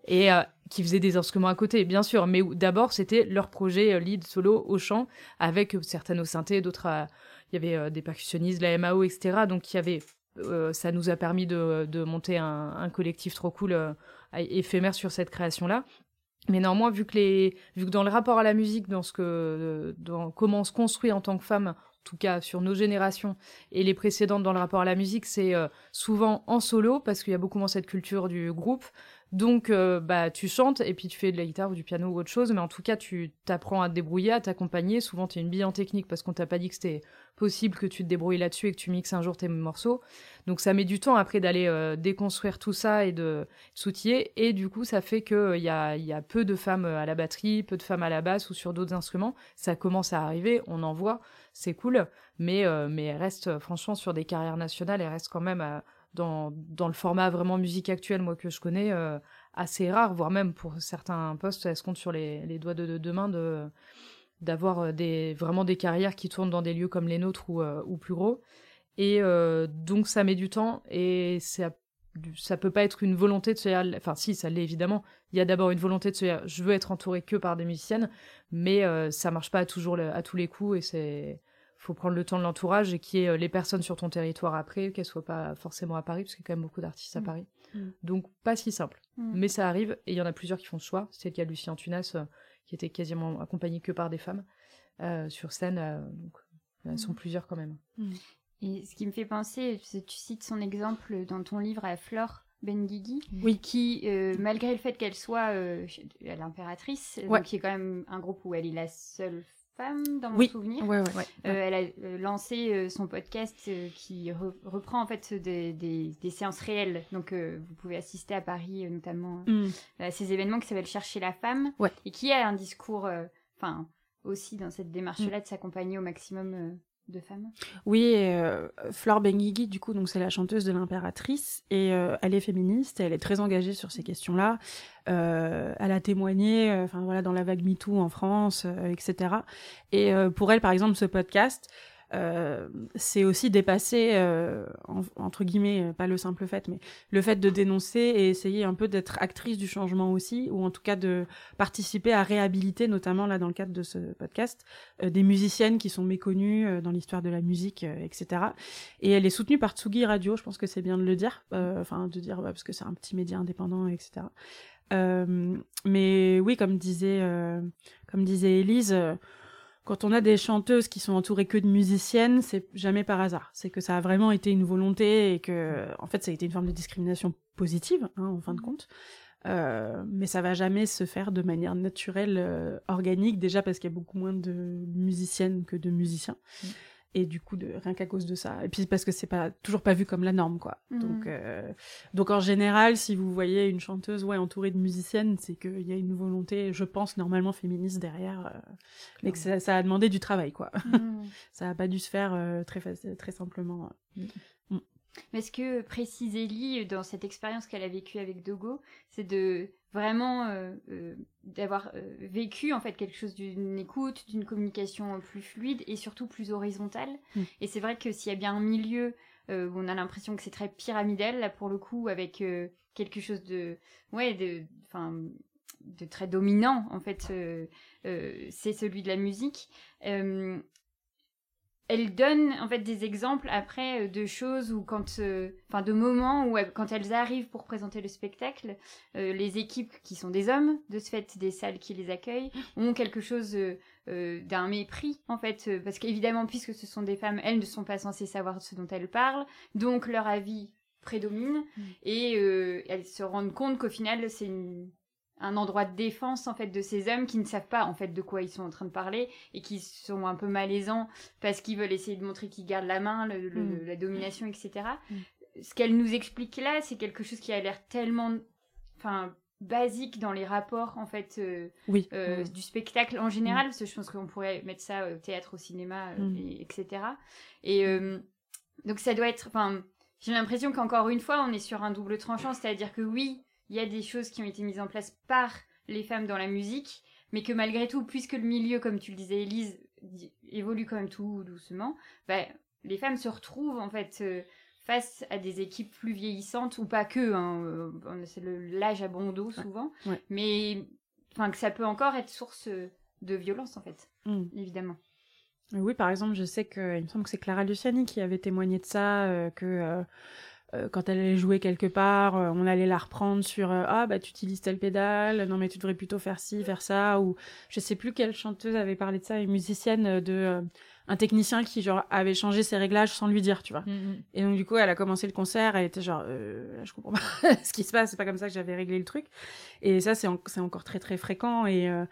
et euh, qui faisaient des instruments à côté, bien sûr. Mais d'abord, c'était leur projet euh, lead solo au chant, avec euh, certaines au synthé, d'autres. Il y avait des percussionnistes, la MAO, etc. Donc, il y avait. ça nous a permis de, monter un, collectif trop cool, éphémère sur cette création-là. Mais néanmoins, vu que, les, vu que dans le rapport à la musique, dans, ce que, dans comment on se construit en tant que femme, en tout cas sur nos générations et les précédentes dans le rapport à la musique, c'est souvent en solo, parce qu'il y a beaucoup moins cette culture du groupe. Donc, euh, bah, tu chantes et puis tu fais de la guitare ou du piano ou autre chose, mais en tout cas, tu t'apprends à te débrouiller, à t'accompagner. Souvent, tu es une bille en technique parce qu'on t'a pas dit que c'était possible que tu te débrouilles là-dessus et que tu mixes un jour tes morceaux. Donc, ça met du temps après d'aller euh, déconstruire tout ça et de s'outiller. Et du coup, ça fait qu'il euh, y, a, y a peu de femmes à la batterie, peu de femmes à la basse ou sur d'autres instruments. Ça commence à arriver, on en voit, c'est cool, mais, mais elles franchement, sur des carrières nationales, elles restent quand même à dans, dans le format vraiment musique actuelle, moi, que je connais, euh, assez rare, voire même pour certains postes, elles se comptent sur les, les doigts de, deux mains de, d'avoir euh, des, vraiment des carrières qui tournent dans des lieux comme les nôtres ou, euh, ou plus gros. Et donc, ça met du temps et ça, ça peut pas être une volonté de se dire, enfin, si, ça l'est évidemment. Il y a d'abord une volonté de se dire, je veux être entouré que par des musiciennes, mais ça marche pas toujours à tous les coups et c'est, faut prendre le temps de l'entourage et qu'il y ait euh, les personnes sur ton territoire après, qu'elles soient pas forcément à Paris, parce qu'il y a quand même beaucoup d'artistes à mm. Paris. Mm. Donc, pas si simple. Mm. Mais ça arrive, et il y en a plusieurs qui font ce choix. C'est le cas de Lucien Tunas, euh, qui était quasiment accompagné que par des femmes euh, sur scène. donc, elles sont plusieurs quand même. Et ce qui me fait penser, c'est tu cites son exemple dans ton livre à Flore Benguigui, oui. qui, malgré le fait qu'elle soit l'impératrice, qui est quand même un groupe où elle est la seule dans mon souvenir. Euh, elle a euh, lancé euh, son podcast qui reprend en fait des, des, séances réelles. Donc vous pouvez assister à Paris notamment mm. à ces événements qui s'appellent Chercher la femme et qui a un discours, enfin aussi dans cette démarche-là mm. de s'accompagner au maximum Oui, euh, Flore Benguigui, du coup, donc c'est la chanteuse de l'impératrice, et euh, elle est féministe, elle est très engagée sur ces questions-là. Euh, elle a témoigné, enfin voilà, dans la vague MeToo en France, etc. Et pour elle, par exemple, ce podcast, euh, c'est aussi dépasser, euh, entre guillemets, euh, pas le simple fait, mais le fait de dénoncer et essayer un peu d'être actrice du changement aussi, ou en tout cas de participer à réhabiliter, notamment là dans le cadre de ce podcast, des musiciennes qui sont méconnues dans l'histoire de la musique, etc. Et elle est soutenue par Tsugi Radio, je pense que c'est bien de le dire, enfin de dire parce que c'est un petit média indépendant, etc. mais oui, comme disait, comme disait Elise quand on a des chanteuses qui sont entourées que de musiciennes, c'est jamais par hasard. C'est que ça a vraiment été une volonté et que, en fait, ça a été une forme de discrimination positive, hein, en fin de compte. Euh, mais ça va jamais se faire de manière naturelle, euh, organique, déjà parce qu'il y a beaucoup moins de musiciennes que de musiciens. Mm et du coup de rien qu'à cause de ça et puis parce que c'est pas toujours pas vu comme la norme quoi mhm. donc euh, donc en général si vous voyez une chanteuse ouais entourée de musiciennes c'est qu'il y a une volonté je pense normalement féministe derrière euh, mais que ça, ça, a demandé du travail quoi mhm. ça a pas dû se faire euh, très très simplement. Mais ce que précise Ellie dans cette expérience qu'elle a vécue avec Dogo, c'est de vraiment euh, euh, d'avoir euh, vécu en fait quelque chose d'une écoute, d'une communication plus fluide et surtout plus horizontale? Mm. Et c'est vrai que s'il y a bien un milieu où on a l'impression que c'est très pyramidal là pour le coup avec quelque chose de ouais de enfin de très dominant en fait c'est celui de la musique elle donne en fait des exemples après euh, de choses ou quand euh, enfin de moments où quand elles arrivent pour présenter le spectacle euh, les équipes qui sont des hommes de ce fait des salles qui les accueillent ont quelque chose d'un mépris en fait parce qu'évidemment puisque ce sont des femmes elles ne sont pas censées savoir ce dont elles parlent donc leur avis prédomine mm. et elles se rendent compte qu'au final c'est une un endroit de défense en fait de ces hommes qui ne savent pas en fait de quoi ils sont en train de parler et qui sont un peu malaisants parce qu'ils veulent essayer de montrer qu'ils gardent la main, mm. la domination, etc. Mm. Ce qu'elle nous explique là, c'est quelque chose qui a l'air tellement, enfin, basique dans les rapports en fait euh, oui. euh, du spectacle en général parce que je pense qu'on pourrait mettre ça au théâtre au cinéma Mm. et- etc et euh, donc ça doit être enfin j'ai l'impression qu'encore une fois on est sur un double tranchant c'est-à-dire que oui il y a des choses qui ont été mises en place par les femmes dans la musique mais que malgré tout puisque le milieu comme tu le disais Elise évolue quand même tout doucement bah, les femmes se retrouvent en fait euh, face à des équipes plus vieillissantes ou pas que hein, euh, c'est le- l'âge à bon dos souvent Ouais. mais enfin que ça peut encore être source euh, de violence en fait Mm. évidemment Oui, par exemple, je sais que il me semble que c'est Clara Luciani qui avait témoigné de ça, euh, que quand elle allait jouer quelque part, euh, on allait la reprendre sur euh, ah bah tu utilises telle pédale, non mais tu devrais plutôt faire ci, faire ça, ou je sais plus quelle chanteuse avait parlé de ça, une musicienne euh, de euh, un technicien qui genre avait changé ses réglages sans lui dire, tu vois. Mm, Et donc du coup, elle a commencé le concert, elle était genre, euh, je comprends pas ce qui se passe, c'est pas comme ça que j'avais réglé le truc. Et ça, c'est en- c'est encore très très fréquent. Et euh,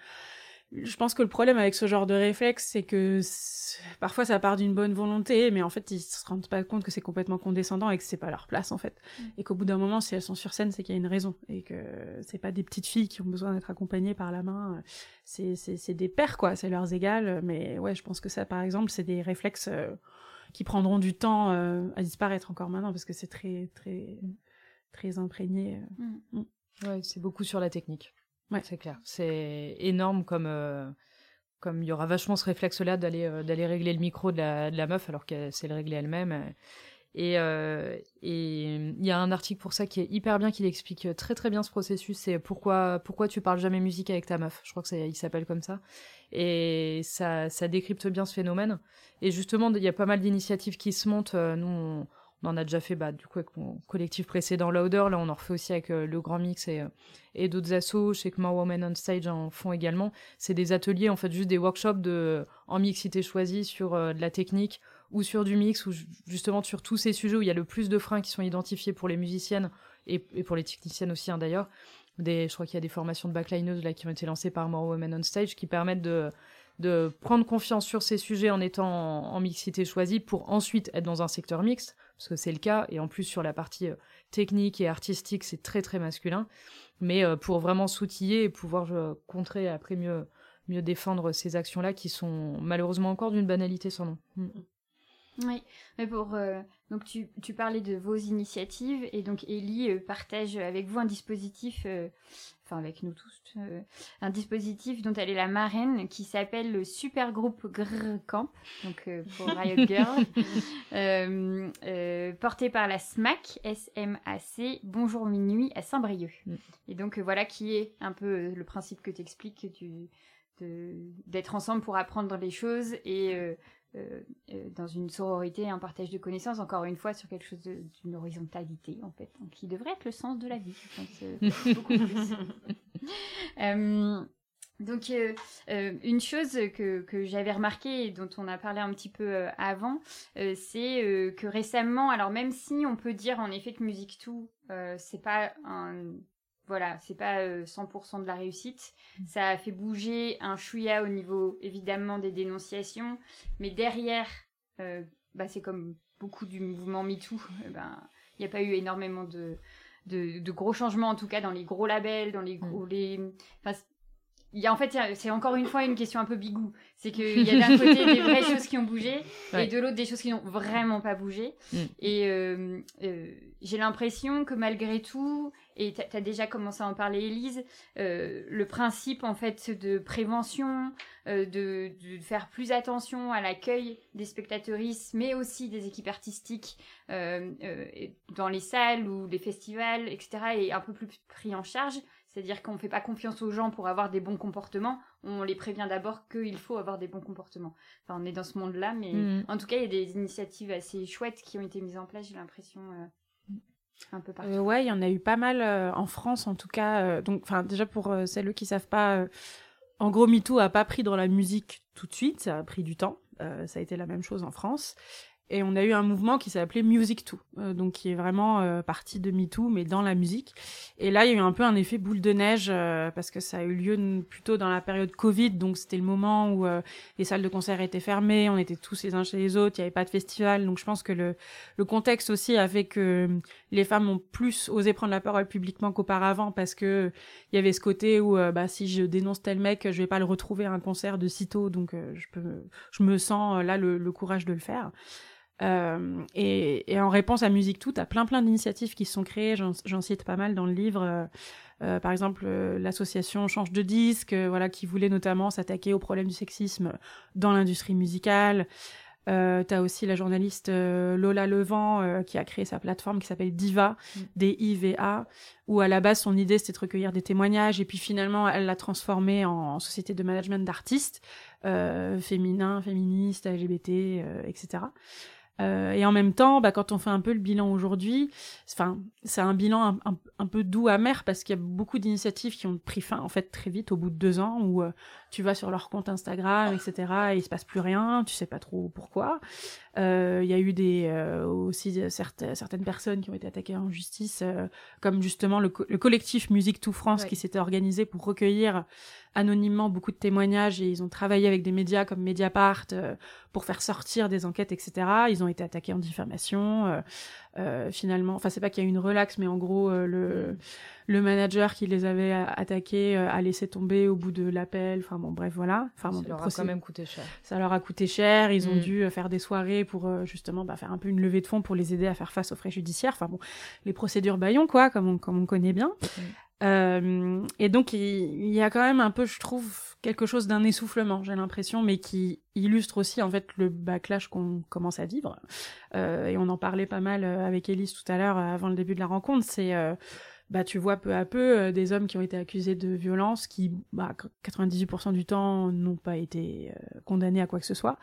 je pense que le problème avec ce genre de réflexe, c'est que parfois ça part d'une bonne volonté, mais en fait ils se rendent pas compte que c'est complètement condescendant et que c'est pas leur place en fait. Et qu'au bout d'un moment, si elles sont sur scène, c'est qu'il y a une raison et que c'est pas des petites filles qui ont besoin d'être accompagnées par la main. C'est c'est c'est des pères quoi, c'est leurs égales. Mais ouais, je pense que ça, par exemple, c'est des réflexes. euh, qui prendront du temps euh, à disparaître encore maintenant parce que c'est très très très imprégné. euh. Ouais, c'est beaucoup sur la technique. Ouais. C'est clair. C'est énorme comme euh, comme il y aura vachement ce réflexe-là d'aller euh, d'aller régler le micro de la, meuf alors qu'elle sait le régler elle-même. euh. Et et il y a un article pour ça qui est hyper bien, qui explique très très bien ce processus. C'est pourquoi pourquoi tu parles jamais musique avec ta meuf? Je crois que c'est il s'appelle comme ça. Et ça ça décrypte bien ce phénomène. Et justement, il y a pas mal d'initiatives qui se montent. Nous, on, on en a déjà fait bah, du coup avec mon collectif précédent Louder. Là, on en refait aussi avec euh, le Grand Mix et, euh, et d'autres assos. Je sais que More Women on Stage en font également. C'est des ateliers, en fait, juste des workshops de, en mixité choisie sur euh, de la technique ou sur du mix, ou ju- justement sur tous ces sujets où il y a le plus de freins qui sont identifiés pour les musiciennes et, pour les techniciennes aussi, hein, d'ailleurs. Je crois qu'il y a des formations de backlineuses là qui ont été lancées par More Women on Stage qui permettent de, de prendre confiance sur ces sujets en étant en mixité choisie pour ensuite être dans un secteur mixte, parce que c'est le cas, et en plus sur la partie euh, technique et artistique, c'est très très masculin, mais euh, pour vraiment s'outiller et pouvoir contrer après mieux, mieux défendre ces actions-là qui sont malheureusement encore d'une banalité sans nom. Oui, mais pour euh, donc tu, tu parlais de vos initiatives et donc Ellie euh, partage avec vous un dispositif, euh, enfin avec nous tous, un dispositif dont elle est la marraine qui s'appelle le super groupe Grrr Camp, donc pour Riot Girl, porté par la SMAC, S-M-A-C, Bonjour Minuit à Saint-Brieuc. Mm. Et donc voilà qui est un peu le principe que tu expliques du d'être ensemble pour apprendre les choses et euh, dans une sororité, un partage de connaissances, encore une fois, sur quelque chose d'une horizontalité, en fait, donc, qui devrait être le sens de la vie, je pense, euh, beaucoup plus. Euh, donc, euh, euh, une chose que, que j'avais remarqué et dont on a parlé un petit peu euh, avant, euh, c'est euh, que récemment, alors même si on peut dire en effet que Musique Tout, euh, c'est pas un. Voilà, c'est pas euh, 100% de la réussite. Ça a fait bouger un chouïa au niveau évidemment des dénonciations, mais derrière, euh, bah, c'est comme beaucoup du mouvement MeToo, eh ben, il n'y a pas eu énormément de, de, de gros changements, en tout cas dans les gros labels, dans les gros. Les... Enfin, il y a, en fait, c'est encore une fois une question un peu bigou. C'est qu'il y a d'un côté des vraies choses qui ont bougé Ouais. et de l'autre des choses qui n'ont vraiment pas bougé. Mm. Et euh, euh, j'ai l'impression que malgré tout, et tu as déjà commencé à en parler, Elise, euh, le principe en fait de prévention, euh, de, de faire plus attention à l'accueil des spectateuristes, mais aussi des équipes artistiques euh, dans les salles ou les festivals, etc., est un peu plus pris en charge. C'est-à-dire qu'on ne fait pas confiance aux gens pour avoir des bons comportements, on les prévient d'abord qu'il faut avoir des bons comportements. Enfin, on est dans ce monde-là, mais Mm. en tout cas, il y a des initiatives assez chouettes qui ont été mises en place, j'ai l'impression, un peu partout. Euh, ouais, il y en a eu pas mal euh, en France, en tout cas. euh, donc, enfin, déjà pour celles qui savent pas, en gros, MeToo a pas pris dans la musique tout de suite, ça a pris du temps. Ça a été la même chose en France. Et on a eu un mouvement qui s'est appelé Music Too, euh, donc qui est vraiment euh, parti de MeToo, mais dans la musique. Et là, il y a eu un peu un effet boule de neige, euh, parce que ça a eu lieu plutôt dans la période Covid, donc c'était le moment où les salles de concert étaient fermées, on était tous les uns chez les autres, il n'y avait pas de festival, donc je pense que le, le contexte aussi a fait que les femmes ont plus osé prendre la parole publiquement qu'auparavant, parce que il y avait ce côté où, bah, si je dénonce tel mec, je vais pas le retrouver à un concert de sitôt, donc je peux, je me sens là le, le courage de le faire. Euh, et, et, en réponse à Musique Tout, à plein plein d'initiatives qui se sont créées, j'en cite pas mal dans le livre. Euh, euh par exemple, euh, l'association Change de disque, euh, voilà, qui voulait notamment s'attaquer au problème du sexisme dans l'industrie musicale. Euh, T'as aussi la journaliste Lola Levent qui a créé sa plateforme qui s'appelle Diva, mm. D-I-V-A, où à la base son idée c'était de recueillir des témoignages et puis finalement elle l'a transformé en, en, société de management d'artistes féminins, féministes, LGBT, etc. Euh, et en même temps, bah, quand on fait un peu le bilan aujourd'hui, enfin, c'est un bilan un, peu doux, amer, parce qu'il y a beaucoup d'initiatives qui ont pris fin en fait très vite, au bout de deux ans, où euh, tu vas sur leur compte Instagram, etc., et il se passe plus rien, tu sais pas trop pourquoi. Euh, il y a eu des euh, aussi certaines, certaines personnes qui ont été attaquées en justice, comme justement le, le, collectif Musique Tout France qui s'était organisé pour recueillir anonymement beaucoup de témoignages et ils ont travaillé avec des médias comme Mediapart euh, pour faire sortir des enquêtes, etc. Ils ont été attaqués en diffamation. Euh, euh, finalement, enfin c'est pas qu'il y a eu une relaxe, mais en gros le le manager qui les avait attaqués a laissé tomber au bout de l'appel. Enfin bon, bref voilà. Enfin bon, ça leur a quand même coûté cher. Ça leur a coûté cher. Ils ont mm. dû faire des soirées pour justement bah, faire un peu une levée de fonds pour les aider à faire face aux frais judiciaires. Enfin bon, les procédures Bayon quoi, comme on comme on connaît bien. Mm. Euh, et donc il, y a quand même un peu, je trouve, quelque chose d'un essoufflement, j'ai l'impression, mais qui illustre aussi en fait le backlash qu'on commence à vivre. Euh, et on en parlait pas mal euh, avec Elise tout à l'heure avant le début de la rencontre. C'est bah tu vois peu à peu des hommes qui ont été accusés de violence, qui bah, 98% du temps n'ont pas été condamnés à quoi que ce soit,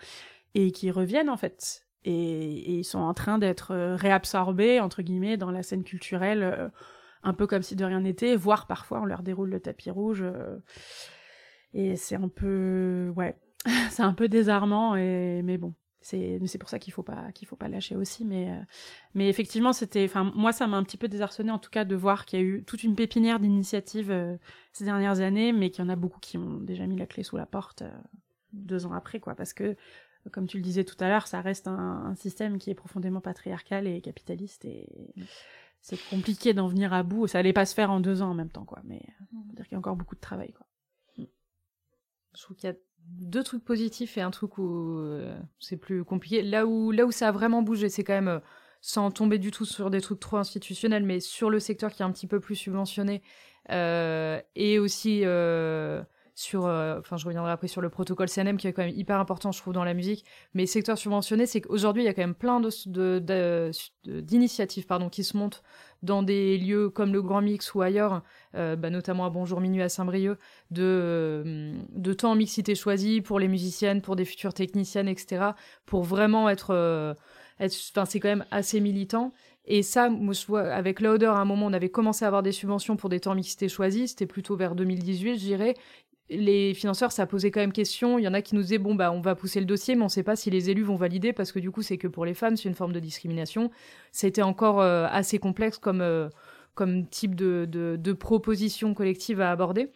et qui reviennent en fait. Et, ils sont en train d'être réabsorbés entre guillemets dans la scène culturelle un peu comme si de rien n'était, voire parfois on leur déroule le tapis rouge. Euh, et c'est un peu, ouais, c'est un peu désarmant. Et mais bon, c'est pour ça qu'il faut pas qu'il faut pas lâcher aussi. Mais euh, mais effectivement, c'était, enfin moi ça m'a un petit peu désarçonné en tout cas de voir qu'il y a eu toute une pépinière d'initiatives euh, ces dernières années, mais qu'il y en a beaucoup qui ont déjà mis la clé sous la porte deux ans après, quoi, parce que comme tu le disais tout à l'heure, ça reste un, système qui est profondément patriarcal et capitaliste et c'est compliqué d'en venir à bout. Ça allait pas se faire en deux ans en même temps, quoi. Mais on mm. dire qu'il y a encore beaucoup de travail, quoi. Je trouve qu'il y a deux trucs positifs et un truc où euh, c'est plus compliqué. Là où, là où ça a vraiment bougé, c'est quand même, euh, sans tomber du tout sur des trucs trop institutionnels, mais sur le secteur qui est un petit peu plus subventionné, euh, et aussi sur, euh, enfin je reviendrai après sur le protocole CNM qui est quand même hyper important je trouve dans la musique, mais secteur subventionné, c'est qu'aujourd'hui il y a quand même plein de, d'initiatives pardon qui se montent dans des lieux comme le Grand Mix ou ailleurs, euh, bah, notamment à Bonjour Minuit à Saint-Brieuc, de, euh, de temps en mixité choisie pour les musiciennes, pour des futures techniciennes, etc., pour vraiment être... Enfin, c'est quand même assez militant. Et ça, moi, je vois, avec Lauder, à un moment, on avait commencé à avoir des subventions pour des temps mixité choisis. C'était plutôt vers 2018, je dirais les financeurs, ça posait quand même question. Il y en a qui nous disaient bon bah on va pousser le dossier, mais on ne sait pas si les élus vont valider parce que du coup c'est que pour les femmes, c'est une forme de discrimination. C'était encore euh, assez complexe comme euh, type de, de, de proposition collective à aborder.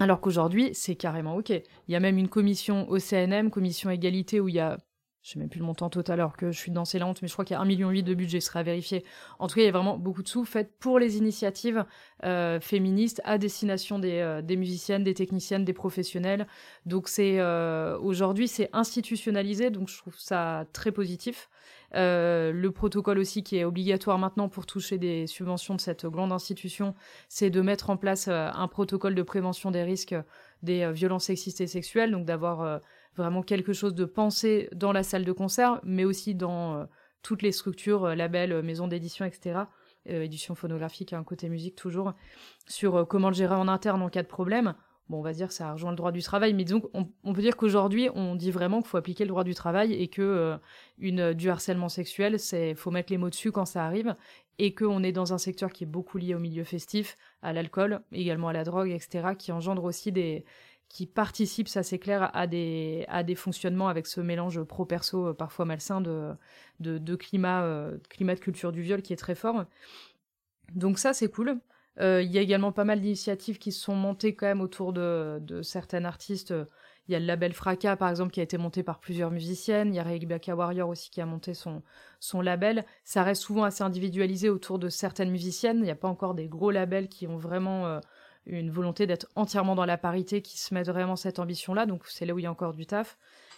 Alors qu'aujourd'hui, c'est carrément OK. Il y a même une commission au CNM, commission égalité, où il y a je sais même plus le montant total alors que je suis dans ces lentes, mais je crois qu'il y a 1,8 million de budget, ce sera vérifié. En tout cas, il y a vraiment beaucoup de sous faits pour les initiatives euh, féministes à destination des, euh, des, musiciennes, des techniciennes, des professionnels. Donc c'est euh, aujourd'hui c'est institutionnalisé, donc je trouve ça très positif. Le protocole aussi qui est obligatoire maintenant pour toucher des subventions de cette grande institution, c'est de mettre en place un protocole de prévention des risques des violences sexistes et sexuelles, donc d'avoir vraiment quelque chose de pensé dans la salle de concert, mais aussi dans euh, toutes les structures, euh, labels, euh, maisons d'édition, etc. édition phonographique, un côté musique toujours, sur comment le gérer en interne en cas de problème. Bon, on va dire ça rejoint le droit du travail, mais donc on, peut dire qu'aujourd'hui, on dit vraiment qu'il faut appliquer le droit du travail et que une, du harcèlement sexuel, c'est faut mettre les mots dessus quand ça arrive, et qu'on est dans un secteur qui est beaucoup lié au milieu festif, à l'alcool, également à la drogue, etc., qui engendre aussi des, qui participent, ça c'est clair, à des, à des fonctionnements avec ce mélange pro-perso euh, parfois malsain de, de, climat, euh, climat de culture du viol qui est très fort. Donc ça c'est cool. Euh, il y a également pas mal d'initiatives qui se sont montées quand même autour de, de certaines artistes. Il y a le label Fracas, par exemple, qui a été monté par plusieurs musiciennes. Il y a Rebecca Warrior aussi qui a monté son, son label. Ça reste souvent assez individualisé autour de certaines musiciennes. Il n'y a pas encore des gros labels qui ont vraiment une volonté d'être entièrement dans la parité qui se met vraiment cette ambition-là. Donc c'est là où il y a encore du taf.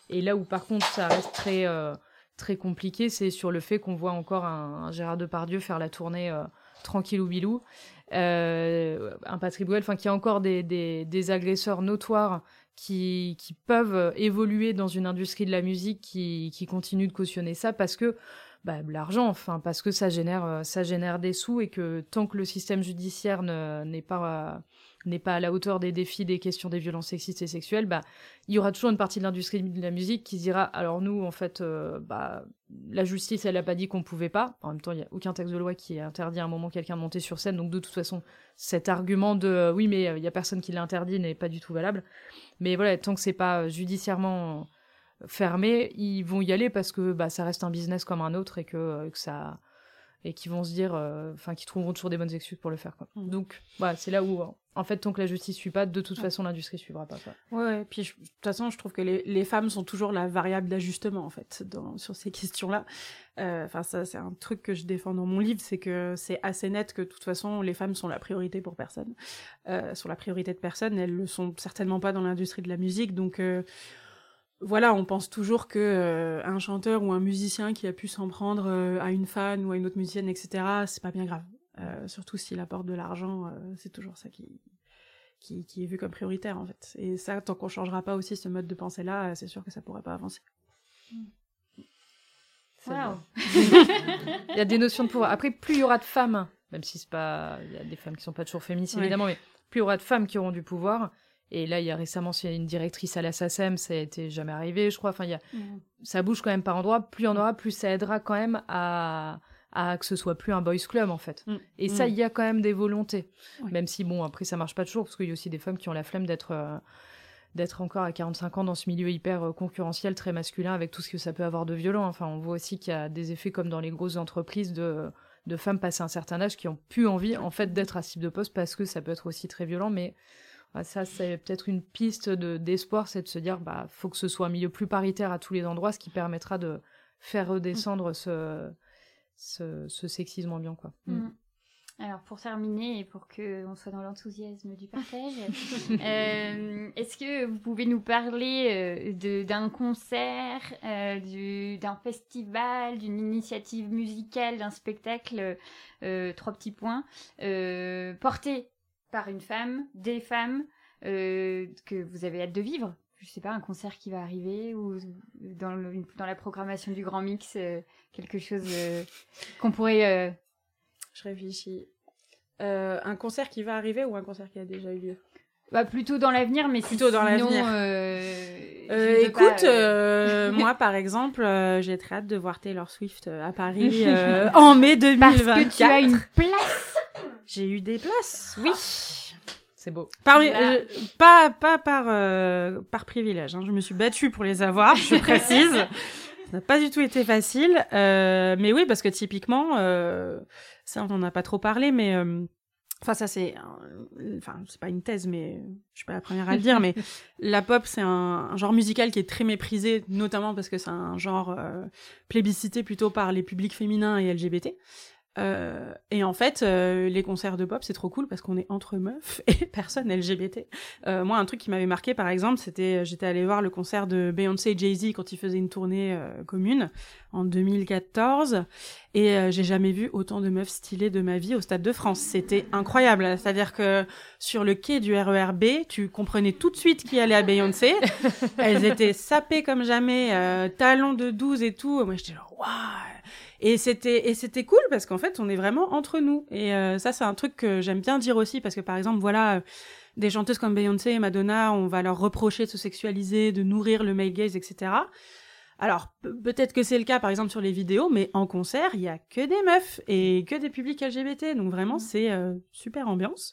Et là où par contre ça reste très, euh, très compliqué, c'est sur le fait qu'on voit encore un, Gérard Depardieu faire la tournée euh, tranquille ou bilou. Euh, un Patrick Bruel, enfin qui a encore des, des, agresseurs notoires qui, qui, peuvent évoluer dans une industrie de la musique qui, qui continue de cautionner ça parce que bah, l'argent, enfin, parce que ça génère, euh, ça génère des sous et que tant que le système judiciaire n'est pas, n'est pas à la hauteur des défis des questions des violences sexistes et sexuelles, bah, il y aura toujours une partie de l'industrie de la musique qui dira alors nous, en fait, euh, bah, la justice, elle n'a pas dit qu'on pouvait pas. En même temps, il n'y a aucun texte de loi qui interdit à un moment quelqu'un de monter sur scène, donc de toute façon, cet argument de euh, oui, mais il y a personne qui l'interdit n'est pas du tout valable. Mais voilà, tant que c'est pas judiciairement fermés, ils vont y aller parce que bah, ça reste un business comme un autre et que, euh, ça et qui vont se dire, euh, enfin, qu'ils trouveront toujours des bonnes excuses pour le faire. Quoi. Mmh. Donc, voilà, c'est là où, en fait, tant que la justice suit pas, de toute façon, l'industrie suivra pas. Quoi. Ouais, puis de toute façon, je trouve que les, les, femmes sont toujours la variable d'ajustement, en fait, dans, sur ces questions-là. Euh, enfin, ça, c'est un truc que je défends dans mon livre, c'est que c'est assez net que, de toute façon, les femmes sont la priorité pour personne. sont la priorité de personne, elles le sont certainement pas dans l'industrie de la musique, donc voilà, on pense toujours que euh, un chanteur ou un musicien qui a pu s'en prendre euh, à une fan ou à une autre musicienne, etc., c'est pas bien grave. Euh, surtout s'il apporte de l'argent, c'est toujours ça qui, qui, est vu comme prioritaire en fait. Et ça, tant qu'on changera pas aussi ce mode de pensée-là, c'est sûr que ça pourrait pas avancer. Wow. il y a des notions de pouvoir. Après, plus il y aura de femmes, même si c'est pas, il y a des femmes qui sont pas toujours féministes évidemment, mais plus il y aura de femmes qui auront du pouvoir, et là, il y a récemment une directrice à la SACEM, ça n'était jamais arrivé, je crois. Enfin, il y a... Mm. ça bouge quand même par endroits. Plus il y en aura, plus ça aidera quand même à, à que ce soit plus un boys club en fait. Mm. Et ça, mm. il y a quand même des volontés. Même si, bon, après, ça marche pas toujours, parce qu'il y a aussi des femmes qui ont la flemme d'être euh, d'être encore à 45 ans dans ce milieu hyper euh, concurrentiel, très masculin, avec tout ce que ça peut avoir de violent. Enfin, on voit aussi qu'il y a des effets comme dans les grosses entreprises de, de femmes passées un certain âge qui ont plus envie, en fait, d'être à ce type de poste parce que ça peut être aussi très violent, mais ça, c'est peut-être une piste d'espoir, c'est de se dire, bah, faut que ce soit un milieu plus paritaire à tous les endroits, ce qui permettra de faire redescendre ce, ce, sexisme ambiant, quoi. Mm. Mm. Alors pour terminer et pour que on soit dans l'enthousiasme du partage, euh, est-ce que vous pouvez nous parler euh, d'un concert, euh, d'un festival, d'une initiative musicale, d'un spectacle, trois petits points, porté par une femme, des femmes euh, que vous avez hâte de vivre Je sais pas, un concert qui va arriver ou dans, dans la programmation du Grand Mix, euh, quelque chose euh, qu'on pourrait. Je réfléchis. un concert qui va arriver ou un concert qui a déjà eu lieu? Bah, plutôt dans l'avenir, mais plutôt dans l'avenir. Euh, écoute, moi par exemple, j'ai très hâte de voir Taylor Swift à Paris en mai 2024. Parce que tu as une place. J'ai eu des places, oui. C'est beau. Euh, pas, pas par, euh, par privilège. Hein. Je me suis battue pour les avoir, je précise. ça n'a pas du tout été facile. Euh, mais oui, parce que typiquement, ça, on n'en a pas trop parlé, mais. Enfin, ça, c'est. Enfin, c'est pas une thèse, mais je suis pas la première à le dire, mais la pop, c'est un, genre musical qui est très méprisé, notamment parce que c'est un genre plébiscité plutôt par les publics féminins et LGBT. Euh, et en fait, euh, les concerts de pop, c'est trop cool parce qu'on est entre meufs et personne LGBT. Euh, moi, un truc qui m'avait marqué, par exemple, c'était j'étais allée voir le concert de Beyoncé et Jay-Z quand ils faisaient une tournée commune en 2014 et j'ai jamais vu autant de meufs stylées de ma vie au Stade de France. C'était incroyable. C'est-à-dire que sur le quai du RERB, tu comprenais tout de suite qui allait à Beyoncé. Elles étaient sapées comme jamais, talons de 12 et tout. Moi, j'étais genre waouh et c'était et c'était cool parce qu'en fait, on est vraiment entre nous. Et euh, ça, c'est un truc que j'aime bien dire aussi parce que par exemple, voilà, euh, des chanteuses comme Beyoncé et Madonna, on va leur reprocher de se sexualiser, de nourrir le male gaze, etc. Alors peut-être que c'est le cas par exemple sur les vidéos, mais en concert, il y a que des meufs et que des publics LGBT, donc vraiment mmh. c'est euh, super ambiance.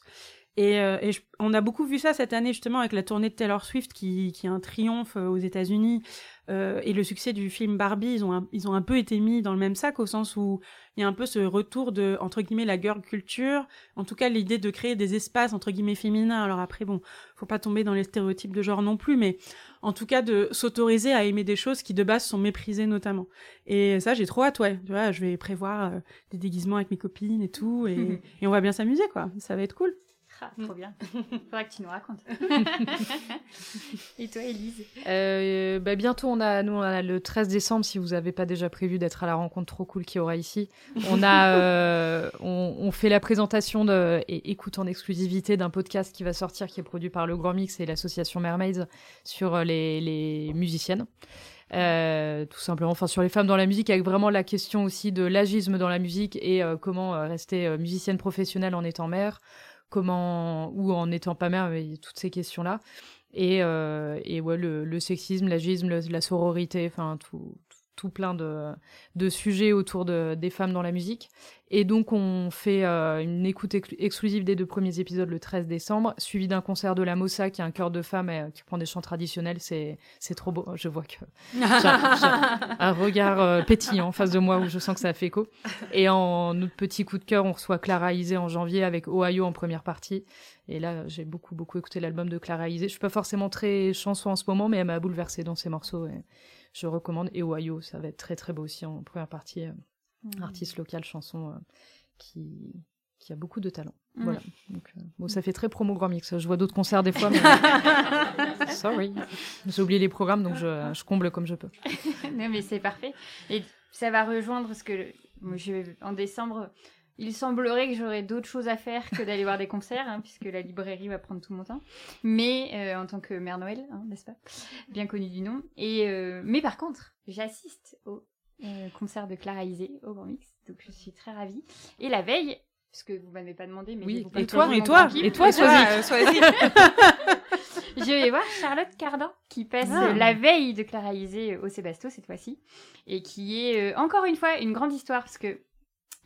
Et, euh, et on a beaucoup vu ça cette année justement avec la tournée de Taylor Swift qui, qui est un triomphe euh, aux États-Unis euh, et le succès du film Barbie. Ils ont, un, ils ont un peu été mis dans le même sac au sens où il y a un peu ce retour de entre guillemets la girl culture, en tout cas l'idée de créer des espaces entre guillemets féminins. Alors après bon, faut pas tomber dans les stéréotypes de genre non plus, mais en tout cas de s'autoriser à aimer des choses qui de base sont méprisées notamment. Et ça j'ai trop hâte ouais. Tu vois, je vais prévoir euh, des déguisements avec mes copines et tout et, et on va bien s'amuser quoi. Ça va être cool. Ah, trop bien. Faudra que tu nous racontes. Et toi, Elise euh, bah, Bientôt, on a, nous, on a le 13 décembre, si vous n'avez pas déjà prévu d'être à la rencontre trop cool qu'il y aura ici. On, a, euh, on, fait la présentation de, et écoute en exclusivité d'un podcast qui va sortir, qui est produit par le Grand Mix et l'association Mermaids sur les, les musiciennes. Euh, tout simplement, enfin sur les femmes dans la musique, avec vraiment la question aussi de l'agisme dans la musique et euh, comment euh, rester euh, musicienne professionnelle en étant mère, comment ou en n'étant pas mère, toutes ces questions-là. Et, euh, et ouais, le, le sexisme, l'agisme, la sororité, enfin tout, tout plein de, de sujets autour de, des femmes dans la musique. Et donc, on fait euh, une écoute exclusive des deux premiers épisodes le 13 décembre, suivi d'un concert de la Mossa, qui est un chœur de femmes euh, qui prend des chants traditionnels. C'est, trop beau. Je vois que j'ai, un regard euh, pétillant en face de moi où je sens que ça fait écho. Et en notre petit coup de cœur, on reçoit Clara Isé en janvier avec Ohio en première partie. Et là, j'ai beaucoup, beaucoup écouté l'album de Clara Isé. Je suis pas forcément très chanson en ce moment, mais elle m'a bouleversée dans ses morceaux. Je recommande. Et Ohio, ça va être très, très beau aussi en première partie. Mmh. artiste local, chanson euh, qui, qui a beaucoup de talent. Mmh. Voilà. Donc, euh, bon, ça fait très promo Grand Mix. Je vois d'autres concerts des fois, mais sorry. J'ai oublié les programmes, donc je, je, comble comme je peux. non, mais c'est parfait. Et ça va rejoindre ce que je, en décembre. Il semblerait que j'aurais d'autres choses à faire que d'aller voir des concerts, hein, puisque la librairie va prendre tout mon temps. Mais euh, en tant que mère Noël, hein, n'est-ce pas? Bien connue du nom. Et euh, mais par contre, j'assiste au euh, concert de Clara Isé au Grand Mix, donc je suis très ravie. Et la veille, parce que vous m'avez pas demandé, mais oui. Je et, toi, et toi, et toi, Soisy. je vais voir Charlotte Cardin qui passe ah. la veille de Clara Isé au Sébasto cette fois-ci, et qui est euh, encore une fois une grande histoire parce que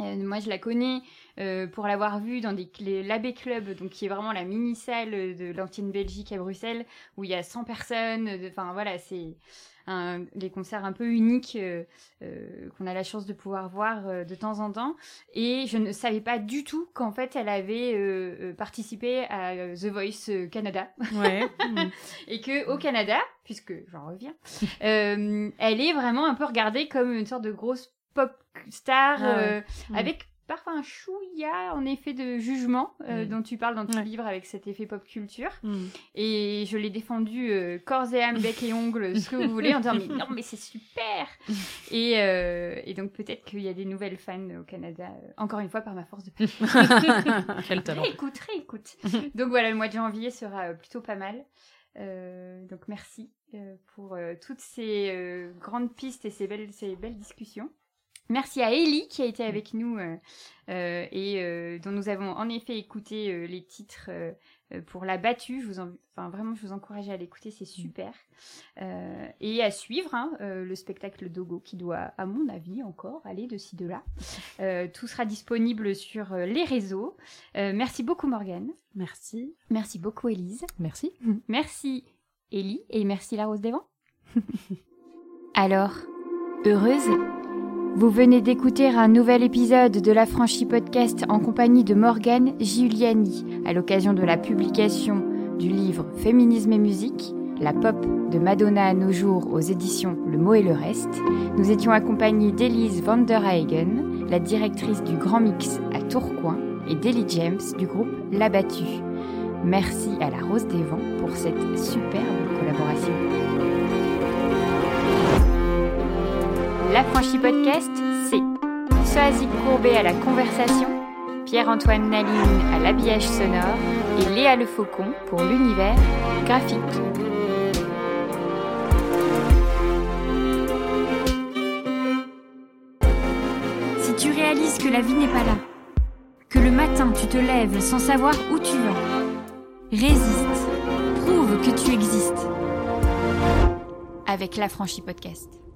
euh, moi, je la connais euh, pour l'avoir vue dans des, l'Abbé Club, donc qui est vraiment la mini-salle de l'ancienne Belgique à Bruxelles, où il y a 100 personnes. Enfin, voilà, c'est un, les concerts un peu uniques euh, euh, qu'on a la chance de pouvoir voir euh, de temps en temps. Et je ne savais pas du tout qu'en fait elle avait participé à The Voice Canada. Ouais. et que au Canada, puisque j'en reviens, elle est vraiment un peu regardée comme une sorte de grosse pop star ah avec parfois un chouïa en effet de jugement euh, mm. dont tu parles dans ton livre avec cet effet pop culture. Mm. Et je l'ai défendu euh, corps et âme, bec et ongles, ce que vous voulez, en disant mais non mais c'est super. et, euh, et, donc peut-être qu'il y a des nouvelles fans au Canada, encore une fois par ma force de. Quel talent. Écoute, écoute. donc voilà, le mois de janvier sera plutôt pas mal. donc merci pour toutes ces grandes pistes et ces belles, ces belles discussions. Merci à Ellie qui a été avec nous euh, euh, et euh, dont nous avons en effet écouté les titres pour la battue. Je vous enfin, vraiment, je vous encourage à l'écouter, c'est super. et à suivre hein, le spectacle Dogo qui doit, à mon avis, encore aller de ci de là. tout sera disponible sur les réseaux. merci beaucoup Morgane. Merci. Merci beaucoup Elise. Merci. Merci Ellie et merci La Rose des Vents. Alors, heureuse vous venez d'écouter un nouvel épisode de la franchise podcast en compagnie de Morgane Giuliani à l'occasion de la publication du livre Féminisme et musique, la pop de Madonna à nos jours aux éditions Le mot et le reste. Nous étions accompagnés d'Elise van la directrice du Grand Mix à Tourcoing, et d'Ellie James du groupe L'Abattu. Merci à la Rose des Vents pour cette superbe collaboration. La franchise podcast, c'est Soazic Courbet à la conversation, Pierre-Antoine Naline à l'habillage sonore et Léa Le Faucon pour l'univers graphique. Si tu réalises que la vie n'est pas là, que le matin tu te lèves sans savoir où tu vas, résiste, prouve que tu existes avec la franchise podcast.